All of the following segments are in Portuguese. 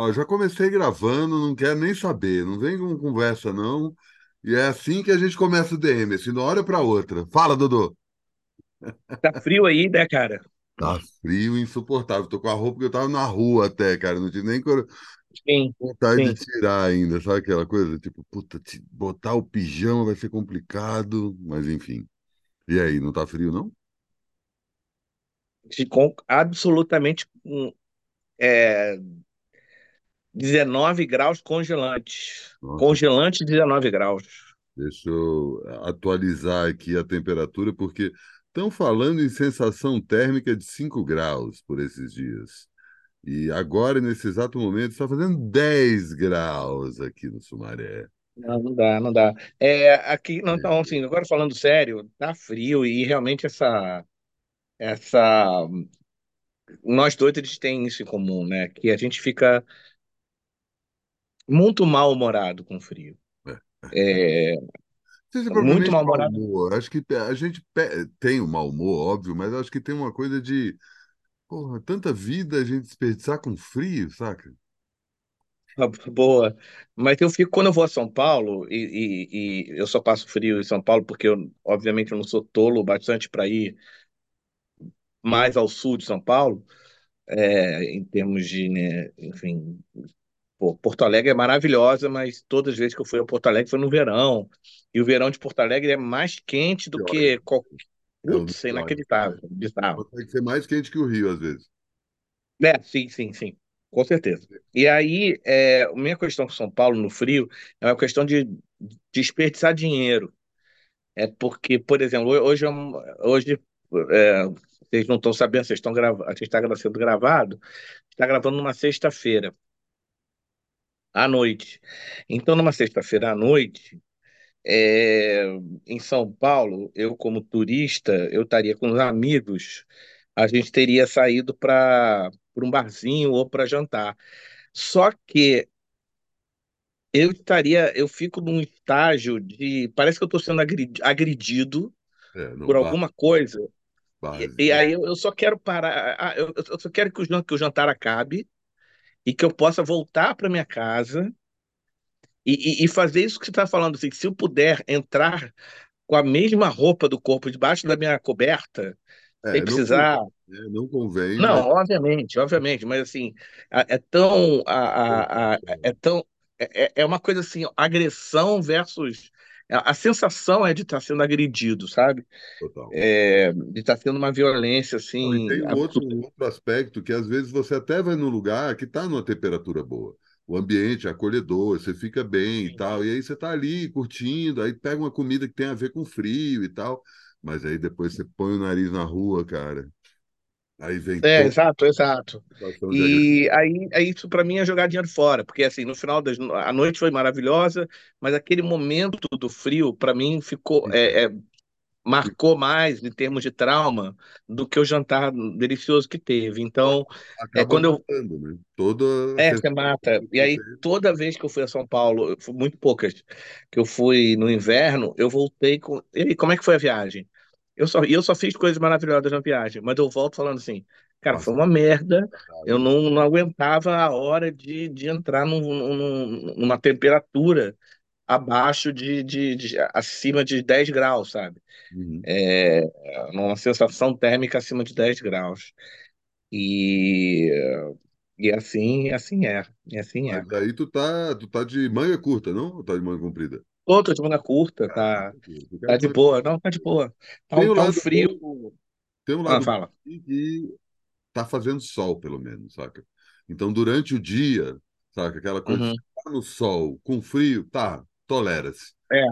Ó, já comecei gravando, não quero nem saber, não vem com conversa, não. E é assim que a gente começa o DM, assim, de uma hora para outra. Fala, Dodô. Tá frio aí, né, cara? Tá frio insuportável. Tô com a roupa que eu tava na rua até, cara. Não tive nem Sim, vontade de sim. tirar ainda, sabe aquela coisa? Tipo, puta, te- botar o pijama vai ser complicado, mas enfim. E aí, não tá frio, não? Ficou absolutamente hum, é, 19 graus congelantes. Nossa, Congelante 19 graus. deixa eu atualizar aqui a temperatura, porque estão falando em sensação térmica de 5 graus por esses dias. E agora, nesse exato momento, está fazendo 10 graus aqui no Sumaré. Não, não dá, não dá. É, aqui, não, então, assim, agora falando sério, tá frio e realmente essa, essa, nós dois eles têm isso em comum, né? Que a gente fica muito mal-humorado com frio. É. É, muito mal-humorado. humor. Acho que a gente tem o mau humor, óbvio, mas acho que tem uma coisa de, porra, tanta vida a gente desperdiçar com frio, saca? Ah, Boa. Mas eu fico, quando eu vou a São Paulo, e, e- e eu só passo frio em São Paulo, porque eu, obviamente, eu não sou tolo bastante para ir mais ao sul de São Paulo, é, em termos de, né, enfim, pô, Porto Alegre é maravilhosa, mas todas as vezes que eu fui a Porto Alegre foi no verão. E o verão de Porto Alegre é mais quente do Pior que qualquer. É Putz, é inacreditável, bizarro. Consegue ser mais quente que o Rio, às vezes. É, sim, sim, sim, com certeza. E aí, é, minha questão com São Paulo no frio é uma questão de desperdiçar dinheiro. É porque, por exemplo, hoje, é hoje é, vocês não estão sabendo, vocês estão gravando, a gente está sendo gravado, está gravando numa sexta-feira à noite. Então, numa sexta-feira à noite, é, em São Paulo, eu como turista, eu estaria com os amigos, a gente teria saído para um barzinho ou para jantar. Só que eu estaria, eu fico num estágio de, parece que eu estou sendo agredido É, por bar, alguma coisa. E, e barzinho. aí eu, eu só quero parar, ah, eu, eu só quero que o, que o jantar acabe e que eu possa voltar para minha casa e, e- e fazer isso que você está falando, assim, se eu puder entrar com a mesma roupa do corpo debaixo da minha coberta, sem É, não precisar. convém, né? Não convém, mas Não, obviamente, obviamente, mas assim, é tão, a, a, a- é tão, é, é é uma coisa assim, agressão versus, a, a sensação é de estar sendo agredido, sabe? total. É, de estar sendo uma violência Não, e assim, tem um outro, um outro aspecto que às vezes você até vai num lugar que está numa temperatura boa. O ambiente é acolhedor, você fica bem e tal. E aí você está ali curtindo, aí pega uma comida que tem a ver com frio e tal. Mas aí depois você põe o nariz na rua, cara. Aí vem É, exato, exato. E aí, aí isso para mim é jogar dinheiro fora, porque assim, no final das, a noite foi maravilhosa, mas aquele momento do frio para mim ficou é, é, marcou mais em termos de trauma do que o jantar delicioso que teve. Então, é Acaba quando eu matando, né? Toda é, você mata. E aí toda vez que eu fui a São Paulo, muito poucas, que eu fui no inverno, eu voltei com. E como é que foi a viagem? Eu só, eu só fiz coisas maravilhosas na viagem, mas eu volto falando assim, cara, foi Nossa, uma merda. Eu não, não aguentava a hora de, de entrar num, num- numa temperatura abaixo de, de, de- acima de 10 graus, sabe? Uhum. É, numa sensação térmica acima de 10 graus. E, e assim, assim é. E assim é. Mas aí tu tá, tu tá de manga curta, não? Ou tá de manga comprida? Pô, tô de manga curta, tá, tá de boa. Não, tá de boa. Tá Tem um, tá um lado frio. bom, tem um Ah, lado fala. que tá fazendo sol, pelo menos, saca? Então, durante o dia, saca? Aquela coisa Uhum. estar no sol, com frio, tá, tolera-se. É,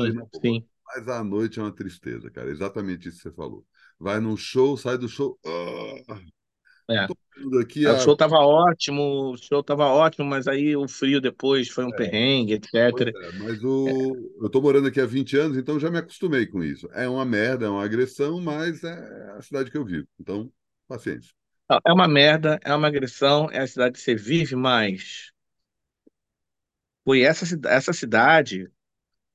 Aí sim, na boa. sim. Mas à noite é uma tristeza, cara. Exatamente isso que você falou. Vai num show, sai do show. Ah, É. aqui O a. show tava ótimo, o show tava ótimo, mas aí o frio depois foi um É, perrengue, etc. é, mas o... eu tô morando aqui há 20 anos, então já me acostumei com isso. É uma merda, é uma agressão, mas é a cidade que eu vivo. Então, paciência. É uma merda, é uma agressão, é a cidade que você vive, mas foi essa, essa cidade,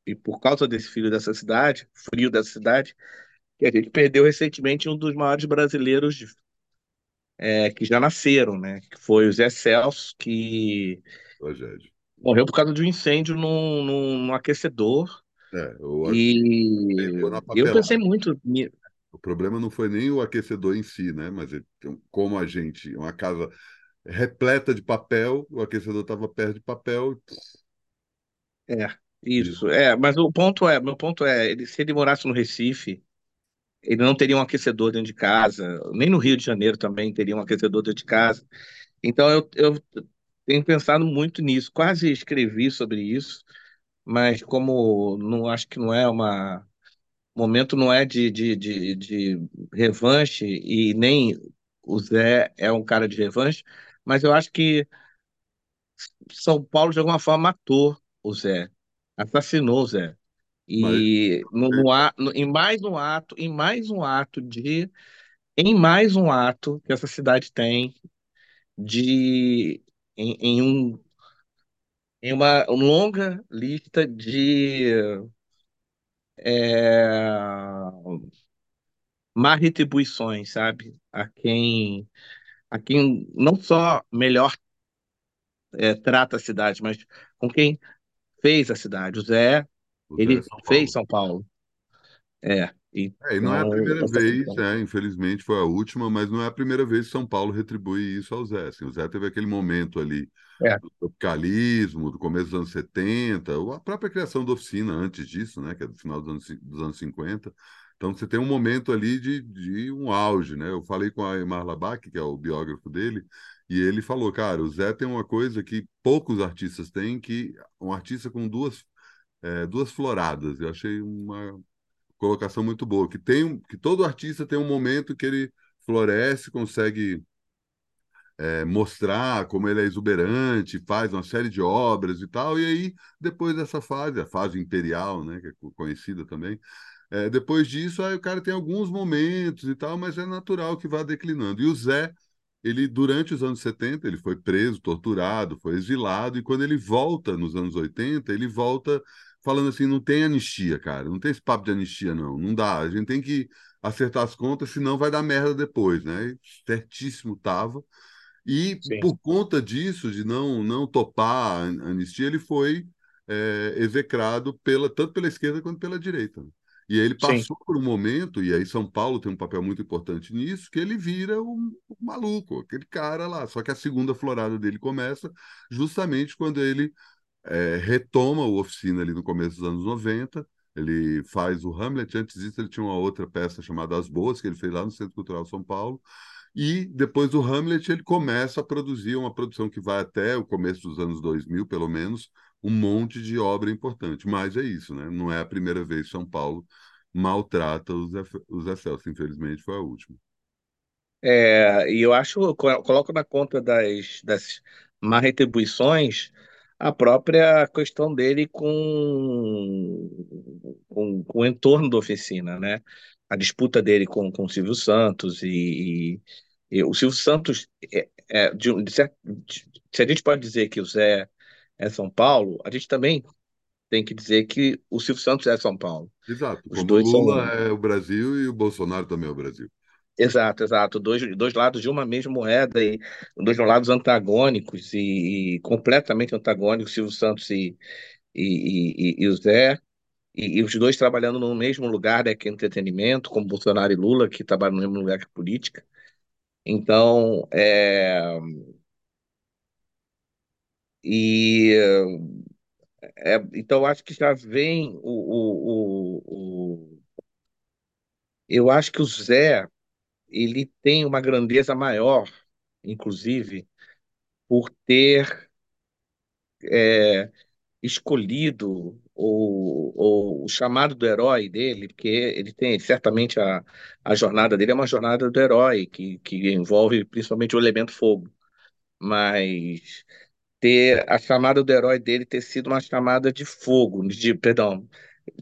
e por causa desse frio dessa cidade, frio dessa cidade, que a gente perdeu recentemente um dos maiores brasileiros é, que já nasceram, né? Que foi o Zé Celso, que Tragédia. morreu por causa de um incêndio num, num, num aquecedor. É, eu E eu pensei muito. O problema não foi nem o aquecedor em si, né? Mas ele- como a gente, uma casa repleta de papel, o aquecedor estava perto de papel. É, e- isso. É, mas o ponto é, meu ponto é, ele, se ele morasse no Recife, ele não teria um aquecedor dentro de casa, nem no Rio de Janeiro também teria um aquecedor dentro de casa. Então eu, eu tenho pensado muito nisso, quase escrevi sobre isso, mas como não acho que não é uma momento não é de, de, de, de revanche e nem o Zé é um cara de revanche, mas eu acho que São Paulo de alguma forma matou o Zé, assassinou o Zé. Mas E no, no, a- no- em mais um ato, em mais um ato de, em mais um ato que essa cidade tem de em, em um em uma longa lista de é, retribuições, sabe? A quem a quem não só melhor é, trata a cidade, mas com quem fez a cidade. O Zé, ele São fez Paulo. São Paulo. É, É, e não é a então primeira essa vez, né? Infelizmente foi a última, mas não é a primeira vez que São Paulo retribui isso ao Zé. Assim, o Zé teve aquele momento ali É, do tropicalismo, do começo dos anos 70, ou a própria criação da oficina antes disso, né? Que é do final dos anos, dos anos 50. Então você tem um momento ali de, de um auge, né? Eu falei com a Emar Labac, que é o biógrafo dele, e ele falou, cara, o Zé tem uma coisa que poucos artistas têm, que um artista com duas, é, duas floradas. Eu achei uma colocação muito boa, que tem que todo artista tem um momento que ele floresce, consegue é, mostrar como ele é exuberante, faz uma série de obras e tal, e aí depois dessa fase, a fase imperial, né, que é co- conhecida também, é, depois disso aí o cara tem alguns momentos e tal, mas é natural que vá declinando. E o Zé ele, durante os anos 70, ele foi preso, torturado, foi exilado, e quando ele volta nos anos 80, ele volta falando assim: não tem anistia, cara, não tem esse papo de anistia, não, não dá, a gente tem que acertar as contas, senão vai dar merda depois, né? E certíssimo tava. E sim, por conta disso, de não, não topar a anistia, ele foi é, execrado pela, tanto pela esquerda quanto pela direita. né? E aí ele sim, passou por um momento, e aí São Paulo tem um papel muito importante nisso, que ele vira um, um maluco, aquele cara lá. Só que a segunda florada dele começa justamente quando ele é, retoma o Oficina ali no começo dos anos 90. Ele faz o Hamlet. Antes disso, ele tinha uma outra peça chamada As Boas, que ele fez lá no Centro Cultural São Paulo. E depois do Hamlet, ele começa a produzir uma produção que vai até o começo dos anos 2000, pelo menos, um monte de obra importante. Mas é isso, né? Não é a primeira vez que São Paulo maltrata os, Excelsos. Infelizmente, foi a última. É, e eu acho, eu co- coloco na conta das, das má retribuições a própria questão dele com, com, com o entorno da oficina, né? A disputa dele com, com o Silvio Santos e, e- e o Silvio Santos, é, é, de, de de- se a gente pode dizer que o Zé é São Paulo, a gente também tem que dizer que o Silvio Santos é São Paulo. Exato. Os Como o dois Lula são é o Brasil e o Bolsonaro também é o Brasil. Exato, exato. Dois, dois lados de uma mesma moeda e dois lados antagônicos e, e completamente antagônicos, Silvio Santos e, e, e, e o Zé, e, e os dois trabalhando no mesmo lugar, né, que é entretenimento, como Bolsonaro e Lula, que trabalham no mesmo lugar que política. Então, é, e, é, então acho que já vem o, o, o, o- eu acho que o Zé, ele tem uma grandeza maior, inclusive, por ter é, escolhido ou o chamado do herói dele, porque ele tem certamente a, a jornada dele é uma jornada do herói que, que envolve principalmente o elemento fogo, mas ter a chamada do herói dele ter sido uma chamada de fogo, de perdão,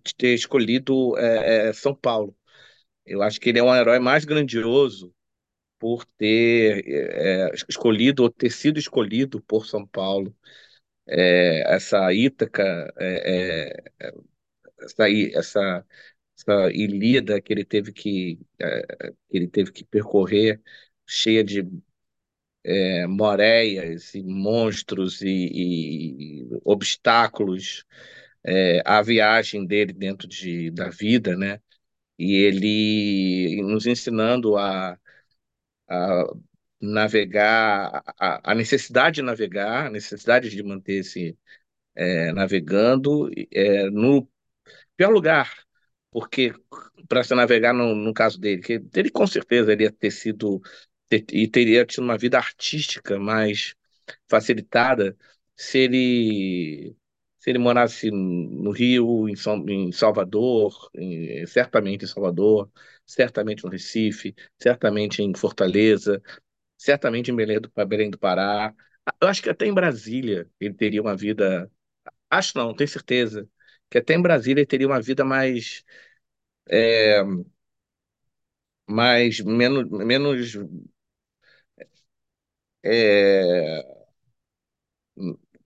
de ter escolhido é, é, São Paulo. Eu acho que ele é um herói mais grandioso por ter é, escolhido ou ter sido escolhido por São Paulo é, essa Ítaca, é, é, essa, essa, essa Ilíada que ele teve que, é, que ele teve que percorrer cheia de é, moreias e monstros e, e obstáculos à viagem dele dentro de, da vida, né? E ele nos ensinando a, a navegar, a, a, necessidade de navegar, a necessidade de manter-se é, navegando é, no pior lugar, porque para se navegar no, no, caso dele, que ele com certeza ele ia ter sido e teria tido uma vida artística mais facilitada se ele se ele morasse no Rio, em, São, em Salvador, em, certamente em Salvador, certamente no Recife, certamente em Fortaleza, certamente em Belém do, Belém do Pará. Eu acho que até em Brasília ele teria uma vida. Acho não, tenho certeza. Que até em Brasília ele teria uma vida mais. É, mais menos, menos é,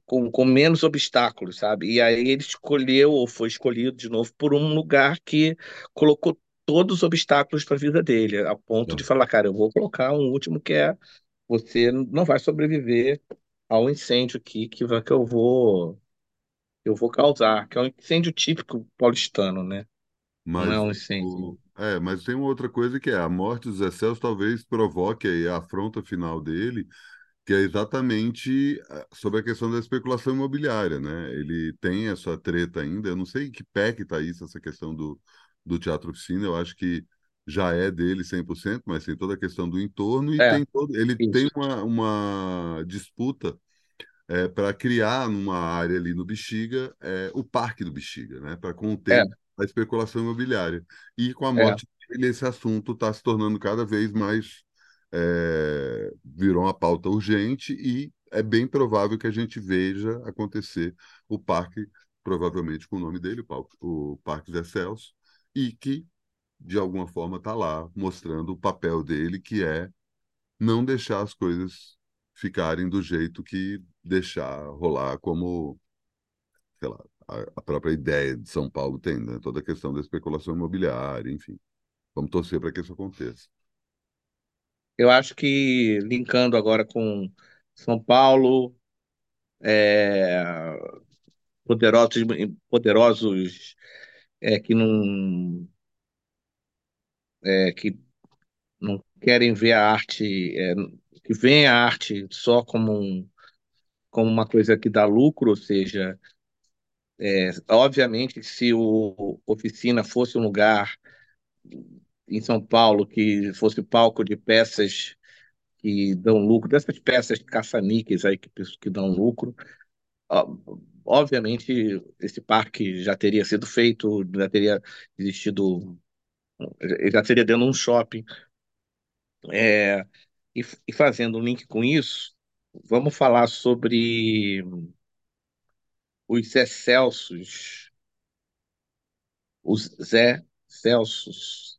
com, com menos obstáculos, sabe? E aí ele escolheu, ou foi escolhido de novo, por um lugar que colocou todos os obstáculos para a vida dele, a ponto de falar, cara, eu vou colocar um último que é você não vai sobreviver ao incêndio aqui que, que eu vou eu vou causar, que é um incêndio típico paulistano, né? Não é Mas, um o, incêndio. é, mas tem uma outra coisa que é a morte dos Zé Celso talvez provoque a afronta final dele, que é exatamente eh, sobre a questão da especulação imobiliária, né? Ele tem essa treta ainda, eu não sei em que pé que está isso, essa questão do, do Teatro Oficina, eu acho que já é dele 100%, mas tem toda a questão do entorno e É, tem todo, ele tem isso. uma, uma disputa é, para criar numa área ali no Bexiga é, o Parque do Bexiga, né? Para É, conter a especulação imobiliária. E com a é. morte dele, esse assunto está se tornando cada vez mais é, virou uma pauta urgente e é bem provável que a gente veja acontecer o parque, provavelmente com o nome dele, o, Parque Zé Celso, e que, de alguma forma, está lá mostrando o papel dele, que é não deixar as coisas ficarem do jeito que deixar rolar como, sei lá, a, a própria ideia de São Paulo tem, né? Toda a questão da especulação imobiliária, enfim. Vamos torcer para que isso aconteça. Eu acho que linkando agora com São Paulo, é, poderosos, poderosos é, que não é, que não querem ver a arte, é, que veem a arte só como, um, como uma coisa que dá lucro, ou seja, é, obviamente se o Oficina fosse um lugar em São Paulo que fosse palco de peças que dão lucro, dessas peças caça-níqueis aí que, que dão lucro, obviamente esse parque já teria sido feito, já teria existido, já seria dentro de um shopping, É, e, e fazendo um link com isso, vamos falar sobre os Zé Celsos, os Zé Celsos,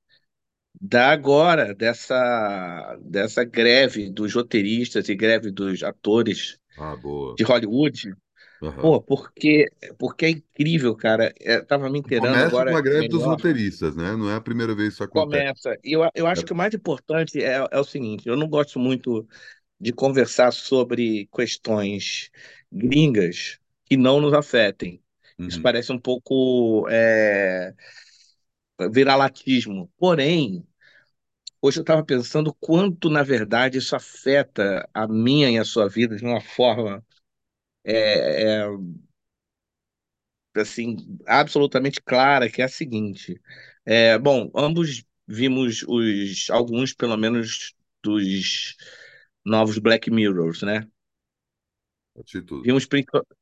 da agora, dessa, dessa greve dos roteiristas e greve dos atores Ah, de Hollywood. Aham. Pô, porque, porque é incrível, cara. Eu tava me inteirando Começa com agora a greve dos melhor. roteiristas, né? Não é a primeira vez que isso acontece. Começa. E eu, eu acho que o mais importante é, é o seguinte: eu não gosto muito de conversar sobre questões gringas que não nos afetem. Isso Uhum. parece um pouco é, viralatismo. Porém, hoje eu estava pensando quanto, na verdade, isso afeta a minha e a sua vida de uma forma é, é, assim absolutamente clara, que é a seguinte. É, bom, ambos vimos os alguns, pelo menos, dos novos Black Mirrors, né? Atitude. Vimos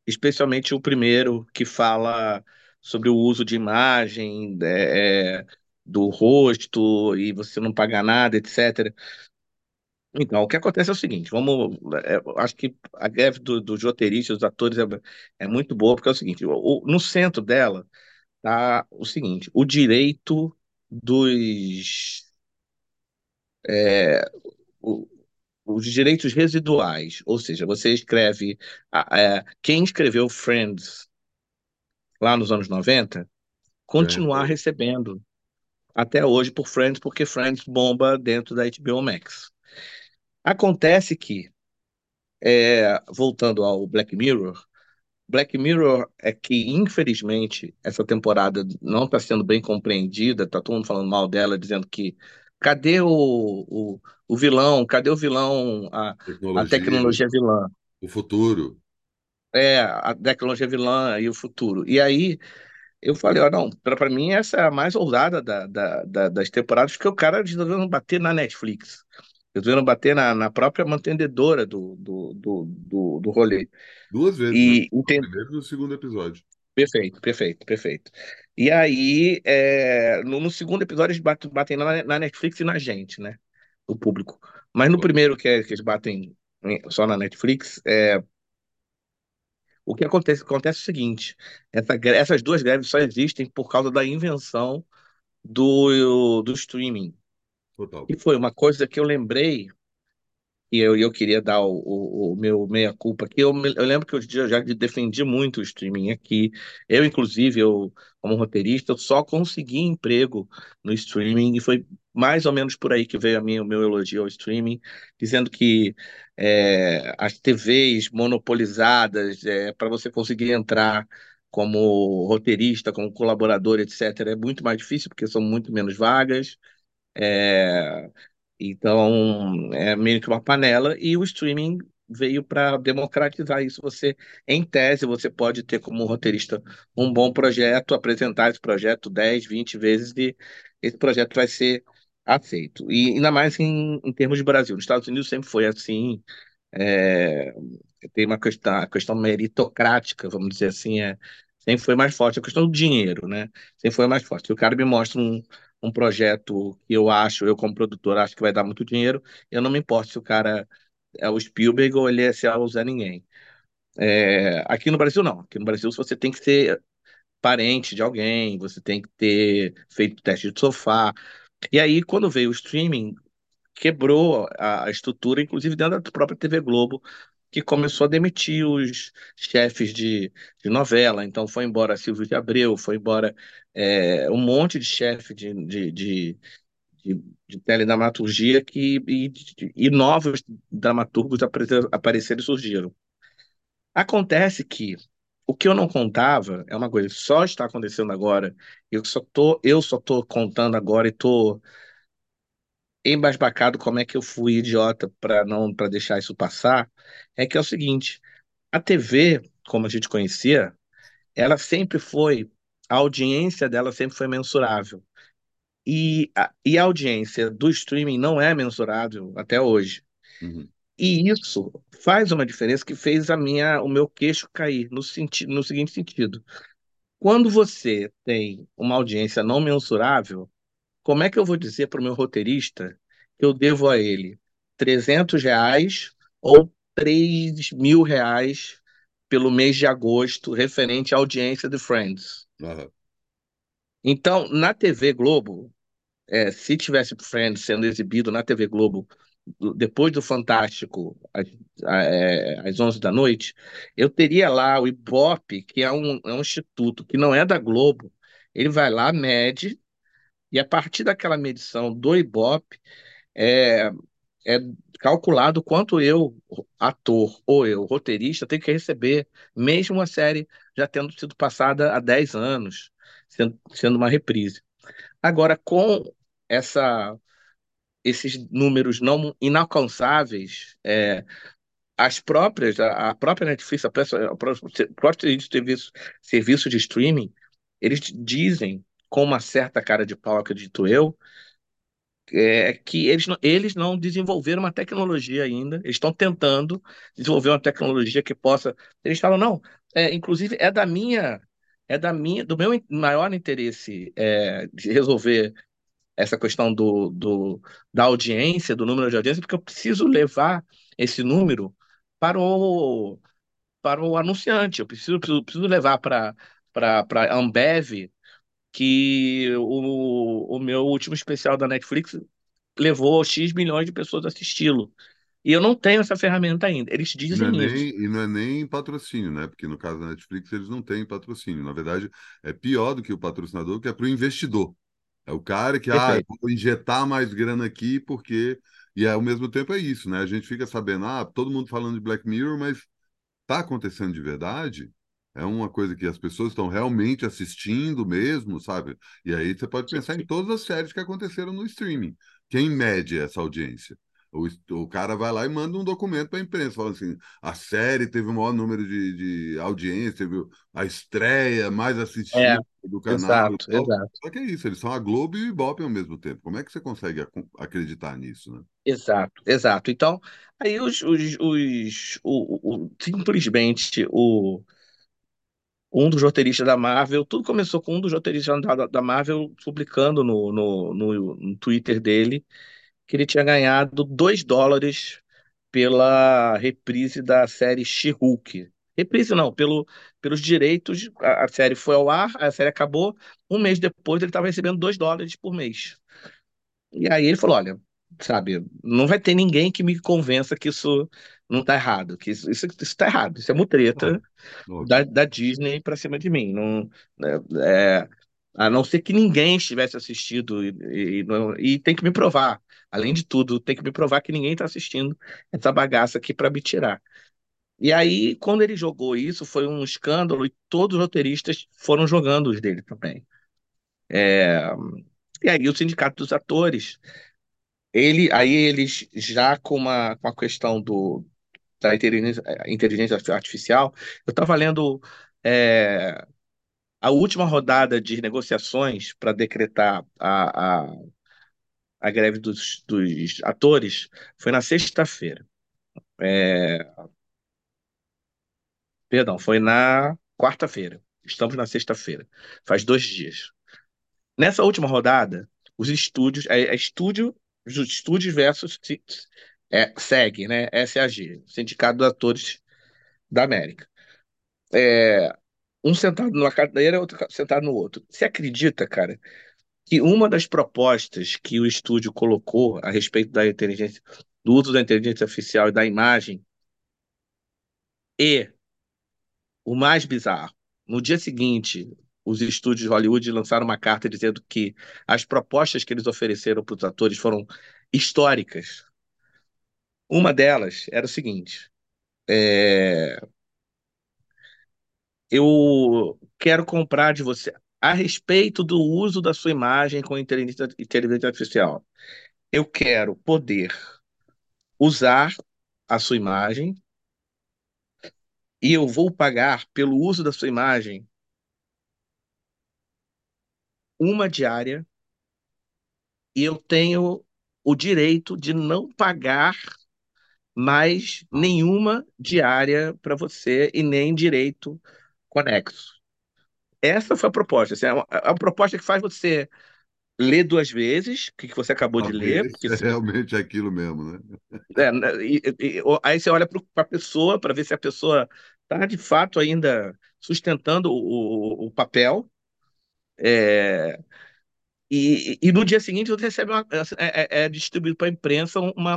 especialmente o primeiro, que fala sobre o uso de imagem, é, é, do rosto, e você não paga nada, etc. Então, o que acontece é o seguinte, vamos, é, acho que a greve do- dos roteiristas, dos atores, é, é muito boa, porque é o seguinte, o- no centro dela tá o seguinte, o direito dos, o- os direitos residuais, ou seja, você escreve, é, quem escreveu Friends lá nos anos 90 continuar Ganhou. recebendo até hoje por Friends, porque Friends bomba dentro da HBO Max. Acontece que, é, voltando ao Black Mirror, Black Mirror é que, infelizmente, essa temporada não está sendo bem compreendida, tá todo mundo falando mal dela, dizendo que cadê o, o, o vilão, cadê o vilão, a, a tecnologia vilã? O futuro. É, a tecnologia vilã e o futuro. E aí eu falei, ó, não, para mim essa é a mais ousada da, da, da, das temporadas, porque o cara resolveu bater na Netflix. Resolveram bater na, na própria mantendedora do, do, do, do, do rolê. Duas vezes, e, né? no primeiro e no segundo episódio. Perfeito, perfeito, perfeito. E aí, é, no, no, segundo episódio, eles batem, batem na, na, Netflix e na gente, né? O público. Mas no primeiro, que, é, que eles batem só na Netflix, é, o que acontece, acontece é o seguinte: essa, essas duas greves só existem por causa da invenção do, do streaming. Total. E foi uma coisa que eu lembrei e eu, eu queria dar o, o, o meu meia-culpa aqui. Eu, eu lembro que eu já defendi muito o streaming aqui. Eu, inclusive, eu, como roteirista, eu só consegui emprego no streaming e foi mais ou menos por aí que veio a minha, o meu elogio ao streaming, dizendo que é, as TVs monopolizadas, é, para você conseguir entrar como roteirista, como colaborador, etc., é muito mais difícil, porque são muito menos vagas. É, então, é meio que uma panela, e o streaming veio para democratizar isso. Você, em tese, você pode ter como roteirista um bom projeto, apresentar esse projeto 10, 20 vezes e esse projeto vai ser aceito. E ainda mais em, em termos de Brasil. Nos Estados Unidos sempre foi assim. É, tem uma questão, a questão meritocrática, vamos dizer assim, é, sempre foi mais forte. A questão do dinheiro, né? Sempre foi mais forte. Se o cara me mostra um, um projeto que eu acho, eu como produtor, acho que vai dar muito dinheiro, eu não me importo se o cara é o Spielberg ou ele é se é Ninguém. É, aqui no Brasil, não. Aqui no Brasil, você tem que ser parente de alguém, você tem que ter feito teste de sofá. E aí, quando veio o streaming, quebrou a, a estrutura, inclusive dentro da própria TV Globo, que começou a demitir os chefes de, de novela. Então foi embora Silvio de Abreu, foi embora é, um monte de chefe de, de, de, de, de teledramaturgia que, e, e novos dramaturgos apareceram e surgiram. Acontece que o que eu não contava é uma coisa, só está acontecendo agora, eu só tô, eu só tô contando agora e tô embasbacado como é que eu fui idiota para não para deixar isso passar, é que é o seguinte, a TV, como a gente conhecia, ela sempre foi, a audiência dela sempre foi mensurável. E a, e a audiência do streaming não é mensurável até hoje. Uhum. E isso faz uma diferença que fez a minha, o meu queixo cair no, senti no seguinte sentido. Quando você tem uma audiência não mensurável, como é que eu vou dizer para o meu roteirista que eu devo a ele 300 reais ou 3 mil reais pelo mês de agosto, referente à audiência de Friends? Uhum. Então, na TV Globo, é, se tivesse Friends sendo exibido na TV Globo depois do Fantástico, às, é, às 11 da noite, eu teria lá o Ibope, que é um, é um instituto que não é da Globo. Ele vai lá, mede, e a partir daquela medição do Ibope, é, é calculado quanto eu, ator, ou eu, roteirista, tenho que receber, mesmo a série já tendo sido passada há 10 anos, sendo, sendo uma reprise. Agora, com essa, esses números não inalcançáveis, é, as próprias, a, a própria Netflix, a própria, a próprio serviço, serviço de streaming, eles dizem com uma certa cara de pau, acredito eu, é que eles não, eles não desenvolveram uma tecnologia ainda, eles estão tentando desenvolver uma tecnologia que possa. Eles falam, não, é, inclusive é da minha, é da minha, do meu maior interesse é, de resolver essa questão do, do, da audiência, do número de audiência, porque eu preciso levar esse número para o, para o anunciante, eu preciso, preciso, preciso levar para a Ambev que o, o meu último especial da Netflix levou X milhões de pessoas a assisti-lo. E eu não tenho essa ferramenta ainda. Eles dizem não é isso. Nem, e não é nem patrocínio, né? Porque no caso da Netflix eles não têm patrocínio. Na verdade, é pior do que o patrocinador, que é para o investidor. É o cara que, ah, vou injetar mais grana aqui porque E ao mesmo tempo é isso, né? A gente fica sabendo, ah, todo mundo falando de Black Mirror, mas tá acontecendo de verdade? É uma coisa que as pessoas estão realmente assistindo mesmo, sabe? E aí você pode pensar em todas as séries que aconteceram no streaming. Quem mede essa audiência? O, o cara vai lá e manda um documento para a imprensa, falando assim: a série teve o maior número de, de audiência, teve a estreia mais assistida É, do canal. exato, exato, Só que é isso, eles são a Globo e o Ibope ao mesmo tempo. Como é que você consegue ac- acreditar nisso, né? exato, exato. Então, aí os, os, os o, o- simplesmente o um dos roteiristas da Marvel, tudo começou com um dos roteiristas da, da Marvel publicando no, no, no, no Twitter dele que ele tinha ganhado 2 dólares pela reprise da série She-Hulk. Reprise não, pelo, pelos direitos, a, a série foi ao ar, a série acabou, um mês depois ele estava recebendo 2 dólares por mês. E aí ele falou, olha, sabe, não vai ter ninguém que me convença que isso não está errado, que isso, isso, isso tá errado, isso é mutreta da, da Disney para cima de mim. Não, é, é, a não ser que ninguém estivesse assistindo e, e, não- e tem que me provar. Além de tudo, tem que me provar que ninguém está assistindo essa bagaça aqui para me tirar. E aí, quando ele jogou isso, foi um escândalo e todos os roteiristas foram jogando os dele também. E aí, o sindicato dos atores, ele, aí eles já com uma, com a questão do, da inteligência, inteligência artificial, eu estava lendo é, A última rodada de negociações para decretar a, a, a greve dos, dos atores foi na sexta-feira. É, perdão, foi na quarta-feira. Estamos na sexta-feira. Faz dois dias. Nessa última rodada, os estúdios, é, é estúdio, os estúdios versus é, SEG, né? SAG, Sindicato dos Atores da América. É, um sentado numa cadeira, outro sentado no outro. Você acredita, cara, que uma das propostas que o estúdio colocou a respeito da inteligência, do uso da inteligência artificial e da imagem, e o mais bizarro, no dia seguinte, os estúdios de Hollywood lançaram uma carta dizendo que as propostas que eles ofereceram para os atores foram históricas. Uma delas era o seguinte: é, eu quero comprar de você a respeito do uso da sua imagem com inteligência, inteligência artificial. Eu quero poder usar a sua imagem e eu vou pagar pelo uso da sua imagem uma diária e eu tenho o direito de não pagar mais nenhuma diária para você e nem direito conexo. Essa foi a proposta. Assim, é uma, é uma proposta que faz você ler duas vezes o que que você acabou de ler, porque é realmente aquilo mesmo, né? é, né, e- e- aí você olha para a pessoa para ver se a pessoa está de fato ainda sustentando o, o, o papel. É, E, e no dia seguinte você recebe uma, é, é- é distribuído para a imprensa uma, uma,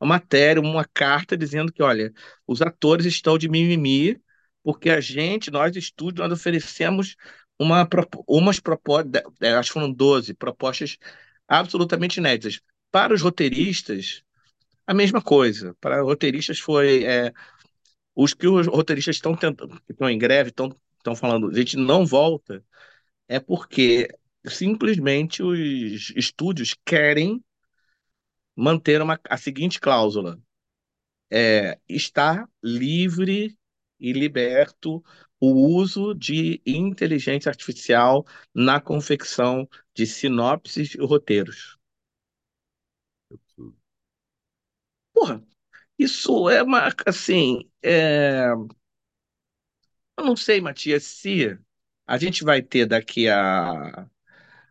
uma matéria, uma carta dizendo que, olha, os atores estão de mimimi porque a gente, nós estúdios, nós oferecemos uma, umas propostas, acho que foram 12 propostas absolutamente inéditas. Para os roteiristas, a mesma coisa. Para roteiristas foi é, os que os roteiristas estão tentando, que estão em greve, estão, estão falando, a gente não volta é porque simplesmente os estúdios querem manter uma, a seguinte cláusula: é, está livre e liberto o uso de inteligência artificial na confecção de sinopses e roteiros. Porra, isso é uma, assim, é, eu não sei, Matias, se a gente vai ter daqui a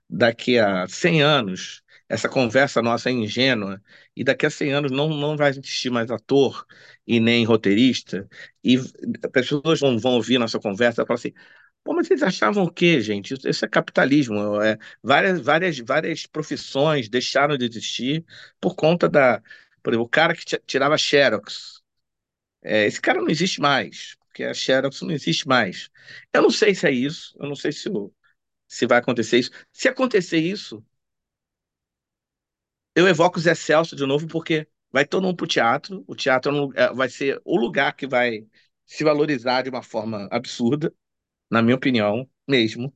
daqui a 100 anos, essa conversa nossa é ingênua, e daqui a 100 anos não, não vai existir mais ator e nem roteirista, e as pessoas vão, vão ouvir nossa conversa e falar assim, pô, mas vocês achavam o quê, gente? Isso, é capitalismo, é, várias, várias, várias profissões deixaram de existir por conta da... Por exemplo, o cara que ti- tirava Xerox, é, esse cara não existe mais, porque a Xerox não existe mais. Eu não sei se é isso, eu não sei se, se vai acontecer isso. Se acontecer isso, eu evoco o Zé Celso de novo, porque vai todo mundo pro teatro, o teatro é é- vai ser o lugar que vai se valorizar de uma forma absurda, na minha opinião, mesmo.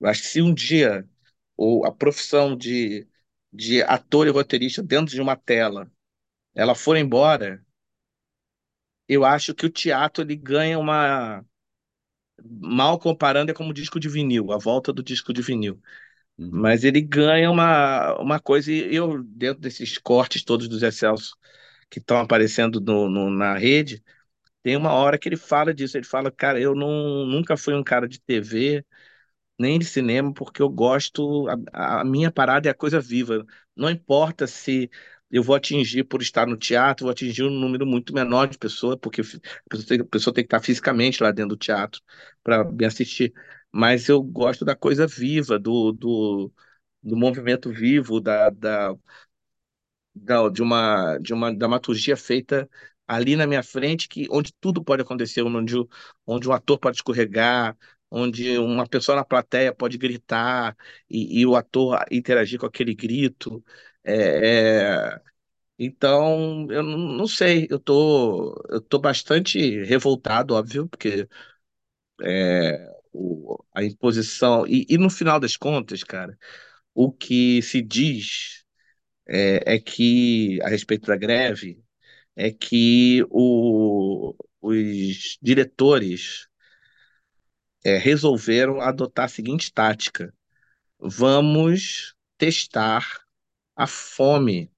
Eu acho que se um dia ou a profissão de, de ator e roteirista dentro de uma tela ela for embora, eu acho que o teatro ele ganha uma. Mal comparando, é como o disco de vinil, a volta do disco de vinil. Uhum, Mas ele ganha uma, uma coisa, e eu, dentro desses cortes todos dos Excelsos que estão aparecendo no, no- na rede, tem uma hora que ele fala disso. Ele fala, cara, eu não, nunca fui um cara de TV, nem de cinema, porque eu gosto, a, a minha parada é a coisa viva. Não importa se eu vou atingir por estar no teatro, vou atingir um número muito menor de pessoas, porque a pessoa tem, a pessoa tem que estar fisicamente lá dentro do teatro para me assistir. Mas eu gosto da coisa viva, do, do, do movimento vivo, da, da, da- de uma, de uma dramaturgia feita ali na minha frente, que, onde tudo pode acontecer, onde, onde um ator pode escorregar, onde uma pessoa na plateia pode gritar e, e o ator interagir com aquele grito. É, é, então, eu não não sei, eu tô, eu tô bastante revoltado, óbvio, porque é, o- a imposição. E, e no final das contas, cara, o que se diz é, é que, a respeito da greve, é que o- os diretores é, resolveram adotar a seguinte tática: vamos testar a fome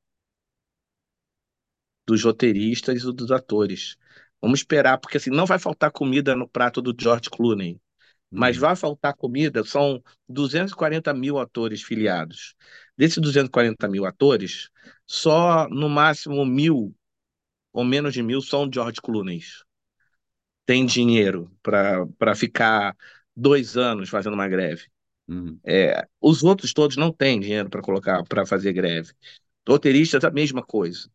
dos roteiristas e dos atores. Vamos esperar, porque assim, não vai faltar comida no prato do George Clooney, mas uhum, vai faltar comida. São 240 mil atores filiados. Desses 240 mil atores, só no máximo mil ou menos de mil são George Clooney. Tem dinheiro para para ficar dois anos fazendo uma greve. uhum, É, os outros todos não têm dinheiro para colocar para fazer greve. Roteiristas, a mesma coisa.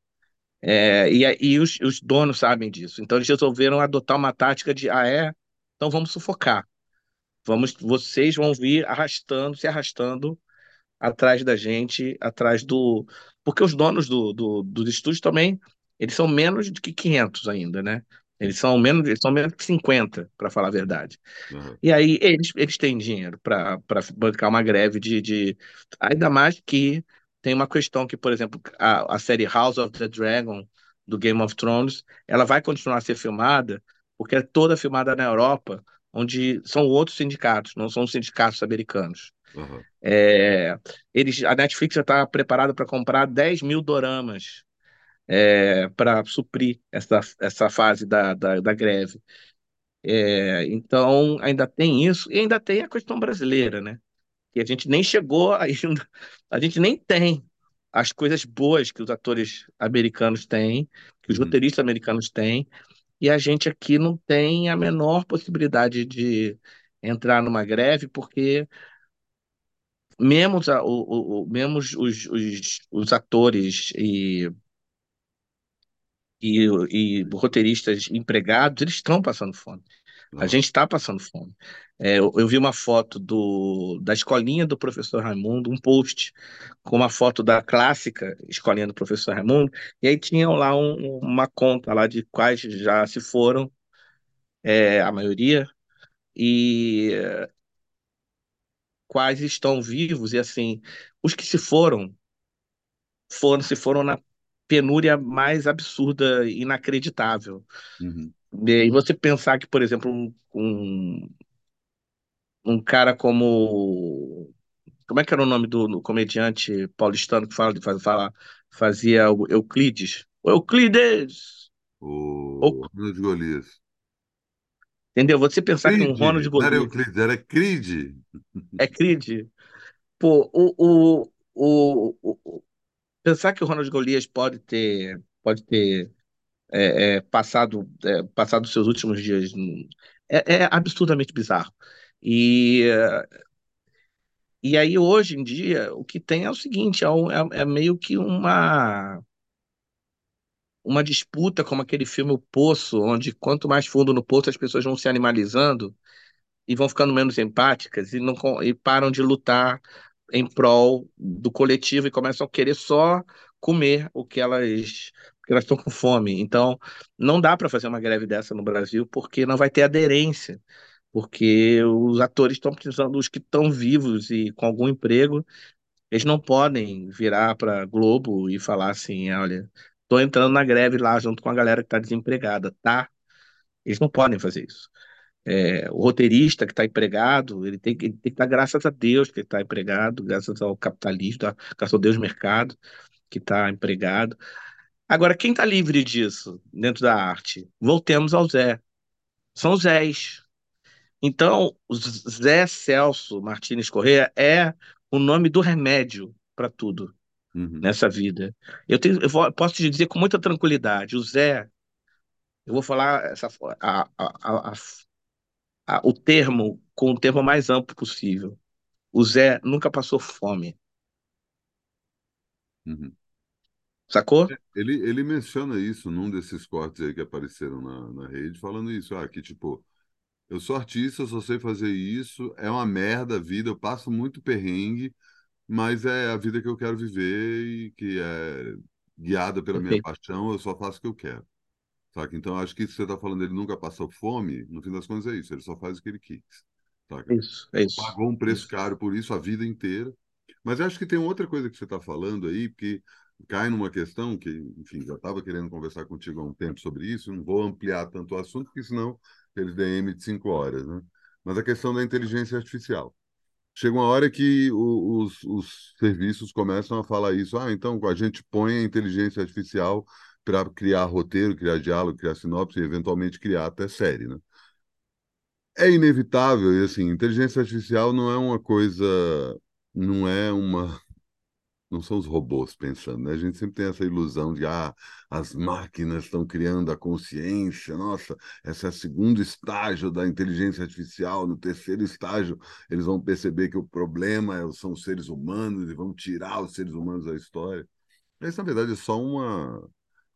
É, e, e os, os donos sabem disso. Então eles resolveram adotar uma tática de, ah, é? Então vamos sufocar. Vamos, vocês vão vir arrastando, se arrastando atrás da gente, atrás do. Porque os donos do, do, dos estúdios também, eles são menos do que 500 ainda, né? Eles são menos, eles são menos que 50, para falar a verdade. aham, E aí eles, eles têm dinheiro para para bancar uma greve de, de. Ainda mais que tem uma questão que, por exemplo, a, a série House of the Dragon, do Game of Thrones, ela vai continuar a ser filmada, porque é toda filmada na Europa, onde são outros sindicatos, não são os sindicatos americanos. aham, É, eles, a Netflix já está preparada para comprar 10 mil doramas é, para suprir essa, essa fase da, da, da greve. É, então, ainda tem isso, e ainda tem a questão brasileira, né? Que a gente nem chegou ainda, a gente nem tem as coisas boas que os atores americanos têm, que os uhum, roteiristas americanos têm, e a gente aqui não tem a menor possibilidade de entrar numa greve, porque mesmo, os, a- o, o, mesmo os, os, os atores e, e, e roteiristas empregados, eles estão passando fome. A aham, gente está passando fome. É, eu, eu vi uma foto do, da escolinha do professor Raimundo, um post com uma foto da clássica escolinha do professor Raimundo, e aí tinham lá um- uma conta lá de quais já se foram, é, a maioria, e quais estão vivos, e assim, os que se foram, foram se foram na penúria mais absurda, inacreditável. uhum. E você pensar que, por exemplo, um, um, um cara como Como é que era o nome do, do comediante paulistano que fala, faz, fala, fazia o Euclides? O Euclides! Ou- O Ronald Golias. entendeu? Você pensar que um Ronald Creed, não era Golias Euclides, era Creed. é Creed, pô, o, o, o, o- o- pensar que o Ronald Golias pode ter, pode ter é, é, passado, é, passado seus últimos dias é, é absurdamente bizarro. E, e aí, hoje em dia, o que tem é o seguinte: é, é é meio que uma. uma disputa como aquele filme O Poço, onde quanto mais fundo no poço as pessoas vão se animalizando e vão ficando menos empáticas e não e param de lutar. em prol do coletivo e começam a querer só comer o que elas porque elas estão com fome. Então, não dá para fazer uma greve dessa no Brasil porque não vai ter aderência, porque os atores estão precisando, os que estão vivos e com algum emprego, eles não podem virar para Globo e falar assim, olha, estou entrando na greve lá junto com a galera que está desempregada, tá? Eles não podem fazer isso. É, o roteirista que está empregado, ele tem, tem que dar graças a Deus que está empregado, graças ao capitalismo, graças ao Deus mercado que está empregado. Agora, quem está livre disso dentro da arte? Voltemos ao Zé. São Zés. Então, o Zé Celso Martins Corrêa é o nome do remédio para tudo uhum. nessa vida. Eu, tenho, eu vou, posso te dizer com muita tranquilidade, o Zé, eu vou falar essa, a, a, a, o termo com o termo mais amplo possível. O Zé nunca passou fome. Uhum. Sacou? É, ele, ele menciona isso num desses cortes aí que apareceram na, na rede, falando isso, ah, que tipo, eu sou artista, eu só sei fazer isso, é uma merda a vida, eu passo muito perrengue, mas é a vida que eu quero viver e que é guiada pela minha paixão, eu só faço o que eu quero. Saca? Então, acho que isso que você está falando, ele nunca passou fome, no fim das contas é isso, ele só faz o que ele quis. Saca? Isso, é isso. Pagou um preço isso. caro por isso a vida inteira. Mas acho que tem outra coisa que você está falando aí, porque cai numa questão que, enfim, já estava querendo conversar contigo há um tempo sobre isso, não vou ampliar tanto o assunto, porque senão eles DM de cinco horas, né? Mas a questão da inteligência artificial. Chega uma hora que o, os, os serviços começam a falar isso. Ah, então a gente põe a inteligência artificial para criar roteiro, criar diálogo, criar sinopse e eventualmente criar até série, né? É inevitável, e assim, inteligência artificial não é uma coisa, não é uma não são os robôs pensando, né? A gente sempre tem essa ilusão de ah, as máquinas estão criando a consciência, nossa, esse é o segundo estágio da inteligência artificial, no terceiro estágio eles vão perceber que o problema é, são os seres humanos e vão tirar os seres humanos da história. Isso, na verdade, é só uma,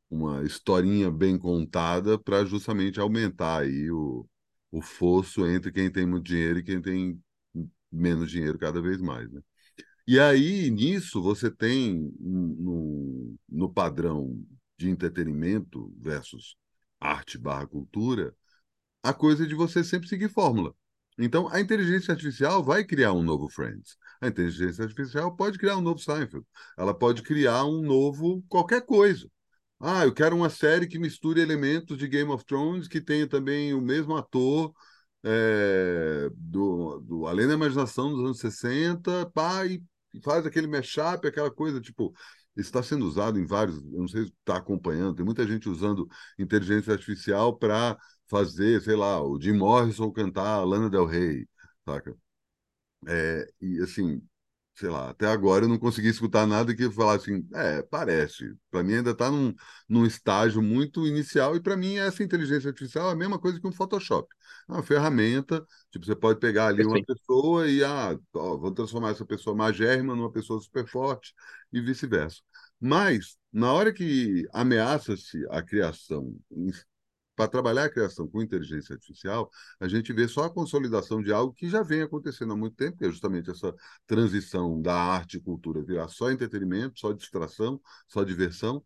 uma historinha bem contada para justamente aumentar aí o, o fosso entre quem tem muito dinheiro e quem tem menos dinheiro cada vez mais, né? E aí, nisso, você tem no, no padrão de entretenimento versus arte barra cultura, a coisa de você sempre seguir fórmula. Então, a inteligência artificial vai criar um novo Friends. A inteligência artificial pode criar um novo Seinfeld. Ela pode criar um novo qualquer coisa. Ah, eu quero uma série que misture elementos de Game of Thrones, que tenha também o mesmo ator é, do, do Além da Imaginação dos anos 60, pá, e faz aquele mashup, aquela coisa, tipo, está sendo usado em vários, eu não sei se está acompanhando, tem muita gente usando inteligência artificial para fazer, sei lá, o Jim Morrison cantar Lana Del Rey, saca? É, e assim, sei lá, até agora eu não consegui escutar nada que falasse assim, é, parece. Para mim ainda está num, num estágio muito inicial e para mim essa inteligência artificial é a mesma coisa que um Photoshop. É uma ferramenta, tipo, você pode pegar ali uma pessoa e, ah, ó, vou transformar essa pessoa magérrima numa pessoa super forte e vice-versa. Mas, na hora que ameaça-se a criação para trabalhar a criação com inteligência artificial, a gente vê só a consolidação de algo que já vem acontecendo há muito tempo, que é justamente essa transição da arte e cultura virar só entretenimento, só distração, só diversão.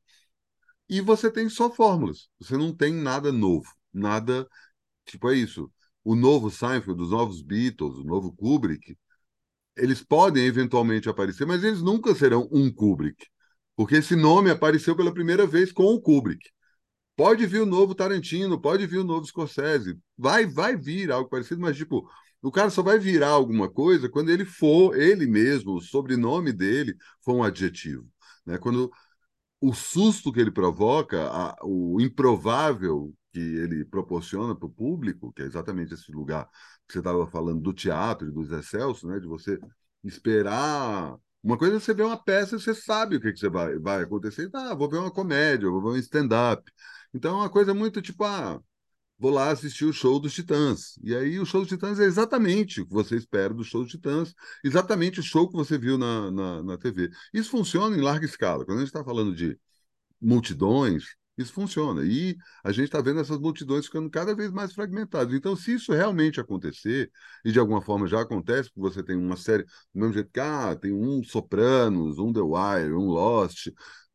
E você tem só fórmulas, você não tem nada novo, nada. Tipo, é isso. O novo Seinfeld, os novos Beatles, o novo Kubrick, eles podem eventualmente aparecer, mas eles nunca serão um Kubrick, porque esse nome apareceu pela primeira vez com o Kubrick. Pode vir o novo Tarantino, pode vir o novo Scorsese, vai, vai vir algo parecido, mas tipo, o cara só vai virar alguma coisa quando ele for ele mesmo, o sobrenome dele for um adjetivo, né? Quando o susto que ele provoca, a, o improvável que ele proporciona para o público, que é exatamente esse lugar que você estava falando do teatro e dos excessos, né? De você esperar uma coisa é você ver uma peça e você sabe o que, que você vai, vai acontecer. Ah, vou ver uma comédia, vou ver um stand-up. Então é uma coisa muito tipo, ah, vou lá assistir o show dos Titãs. E aí o show dos Titãs é exatamente o que você espera do show dos Titãs, exatamente o show que você viu na, na, na TV. Isso funciona em larga escala. Quando a gente está falando de multidões, Isso funciona. E a gente está vendo essas multidões ficando cada vez mais fragmentadas. Então, se isso realmente acontecer, e de alguma forma já acontece, porque você tem uma série, do mesmo jeito que ah, tem um Sopranos, um The Wire, um Lost,